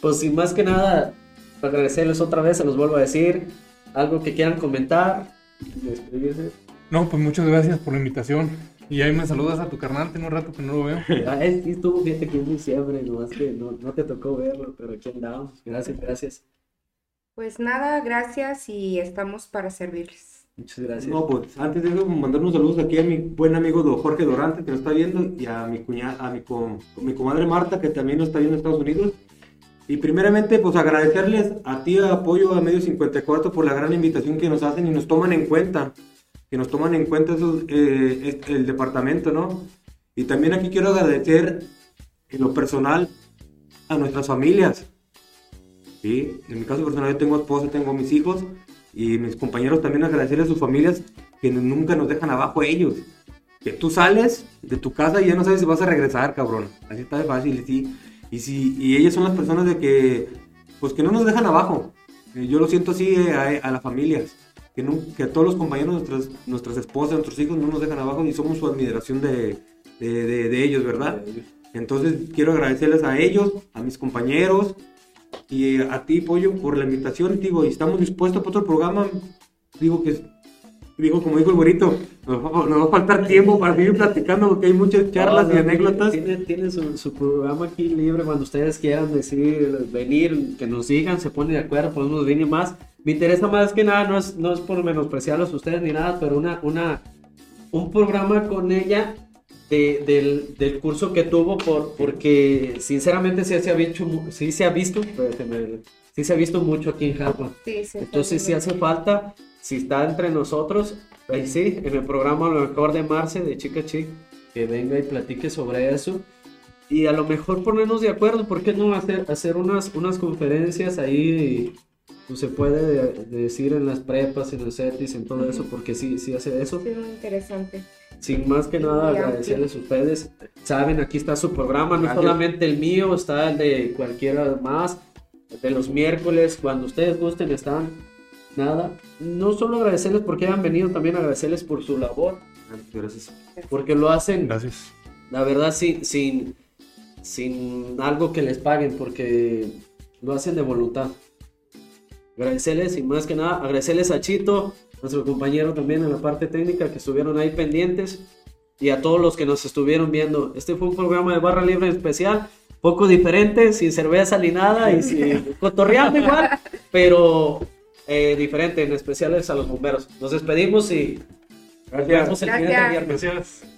Pues sin más que nada, agradecerles otra vez, se los vuelvo a decir, algo que quieran comentar, despedirse. No, pues muchas gracias por la invitación. Y ahí me saludas a tu carnal, tengo un rato que no lo veo. [laughs] Ah, es estuvo fíjate que en diciembre, nomás que no, no te tocó verlo, pero aquí andamos. Gracias, gracias. Pues nada, gracias y estamos para servirles. Muchas gracias. No, pues antes de eso, mandar unos saludos aquí a mi buen amigo Jorge Dorante, que nos está viendo, y a mi cuñada, a mi, com- mi comadre Marta, que también nos está viendo en Estados Unidos. Y primeramente, pues agradecerles a ti, Apoyo a Medio 54, por la gran invitación que nos hacen y nos toman en cuenta, que nos toman en cuenta esos, eh, el departamento, ¿no? Y también aquí quiero agradecer en lo personal a nuestras familias. ¿sí? En mi caso personal yo tengo esposa, tengo mis hijos y mis compañeros también agradecerles a sus familias que nunca nos dejan abajo ellos. Que tú sales de tu casa y ya no sabes si vas a regresar, cabrón. Así está de fácil, sí. Y, si, y ellas son las personas de que, pues que no nos dejan abajo. Eh, Yo lo siento así eh, a, a las familias. Que, no- que a todos los compañeros, nuestras, nuestras esposas, nuestros hijos no nos dejan abajo y somos su admiración de, de, de- de ellos, ¿verdad? Entonces quiero agradecerles a ellos, a mis compañeros y a ti, Pollo, por la invitación. Digo, y estamos dispuestos para otro programa. Digo que, digo, como dijo el güerito, nos va, nos va a faltar tiempo para seguir platicando porque hay muchas charlas No, y no, anécdotas. Tiene, tiene su, su programa aquí libre cuando ustedes quieran decir, venir, que nos digan, se ponen de acuerdo, podemos venir más. Me interesa más que nada, no es, no es por menospreciarlos a ustedes ni nada, pero una, una, un programa con ella de- del, del curso que tuvo, por, porque sinceramente sí se ha visto, sí se ha visto, sí se ha visto mucho aquí en Jalpa. Sí, sí. Entonces, si hace falta, si está entre nosotros, ahí sí, en el programa a lo mejor de Marce, de Chica Chic, que venga y platique sobre eso. Y a lo mejor ponernos de acuerdo, ¿por qué no hacer, hacer unas, unas conferencias ahí? pues, se puede de- decir en las prepas, en el CETIS, en todo eso, porque sí, sí hace eso. Sí, muy interesante. Sin más que nada, agradecerles a ustedes. Saben, aquí está su programa, no Gracias. solamente el mío, está el de cualquiera más, de los miércoles, cuando ustedes gusten, están. Nada, no solo agradecerles porque hayan venido, también agradecerles por su labor, Gracias. porque lo hacen, Gracias. la verdad, sin, sin, sin algo que les paguen, porque lo hacen de voluntad. Agradecerles y más que nada, agradecerles a Chito, nuestro compañero también en la parte técnica, que estuvieron ahí pendientes, y a todos los que nos estuvieron viendo. Este fue un programa de barra libre especial, poco diferente, sin cerveza ni nada, y sin [laughs] cotorreando igual, pero eh, diferente, en especiales a los bomberos. Nos despedimos y nos vemos el Gracias. siguiente viernes. Gracias.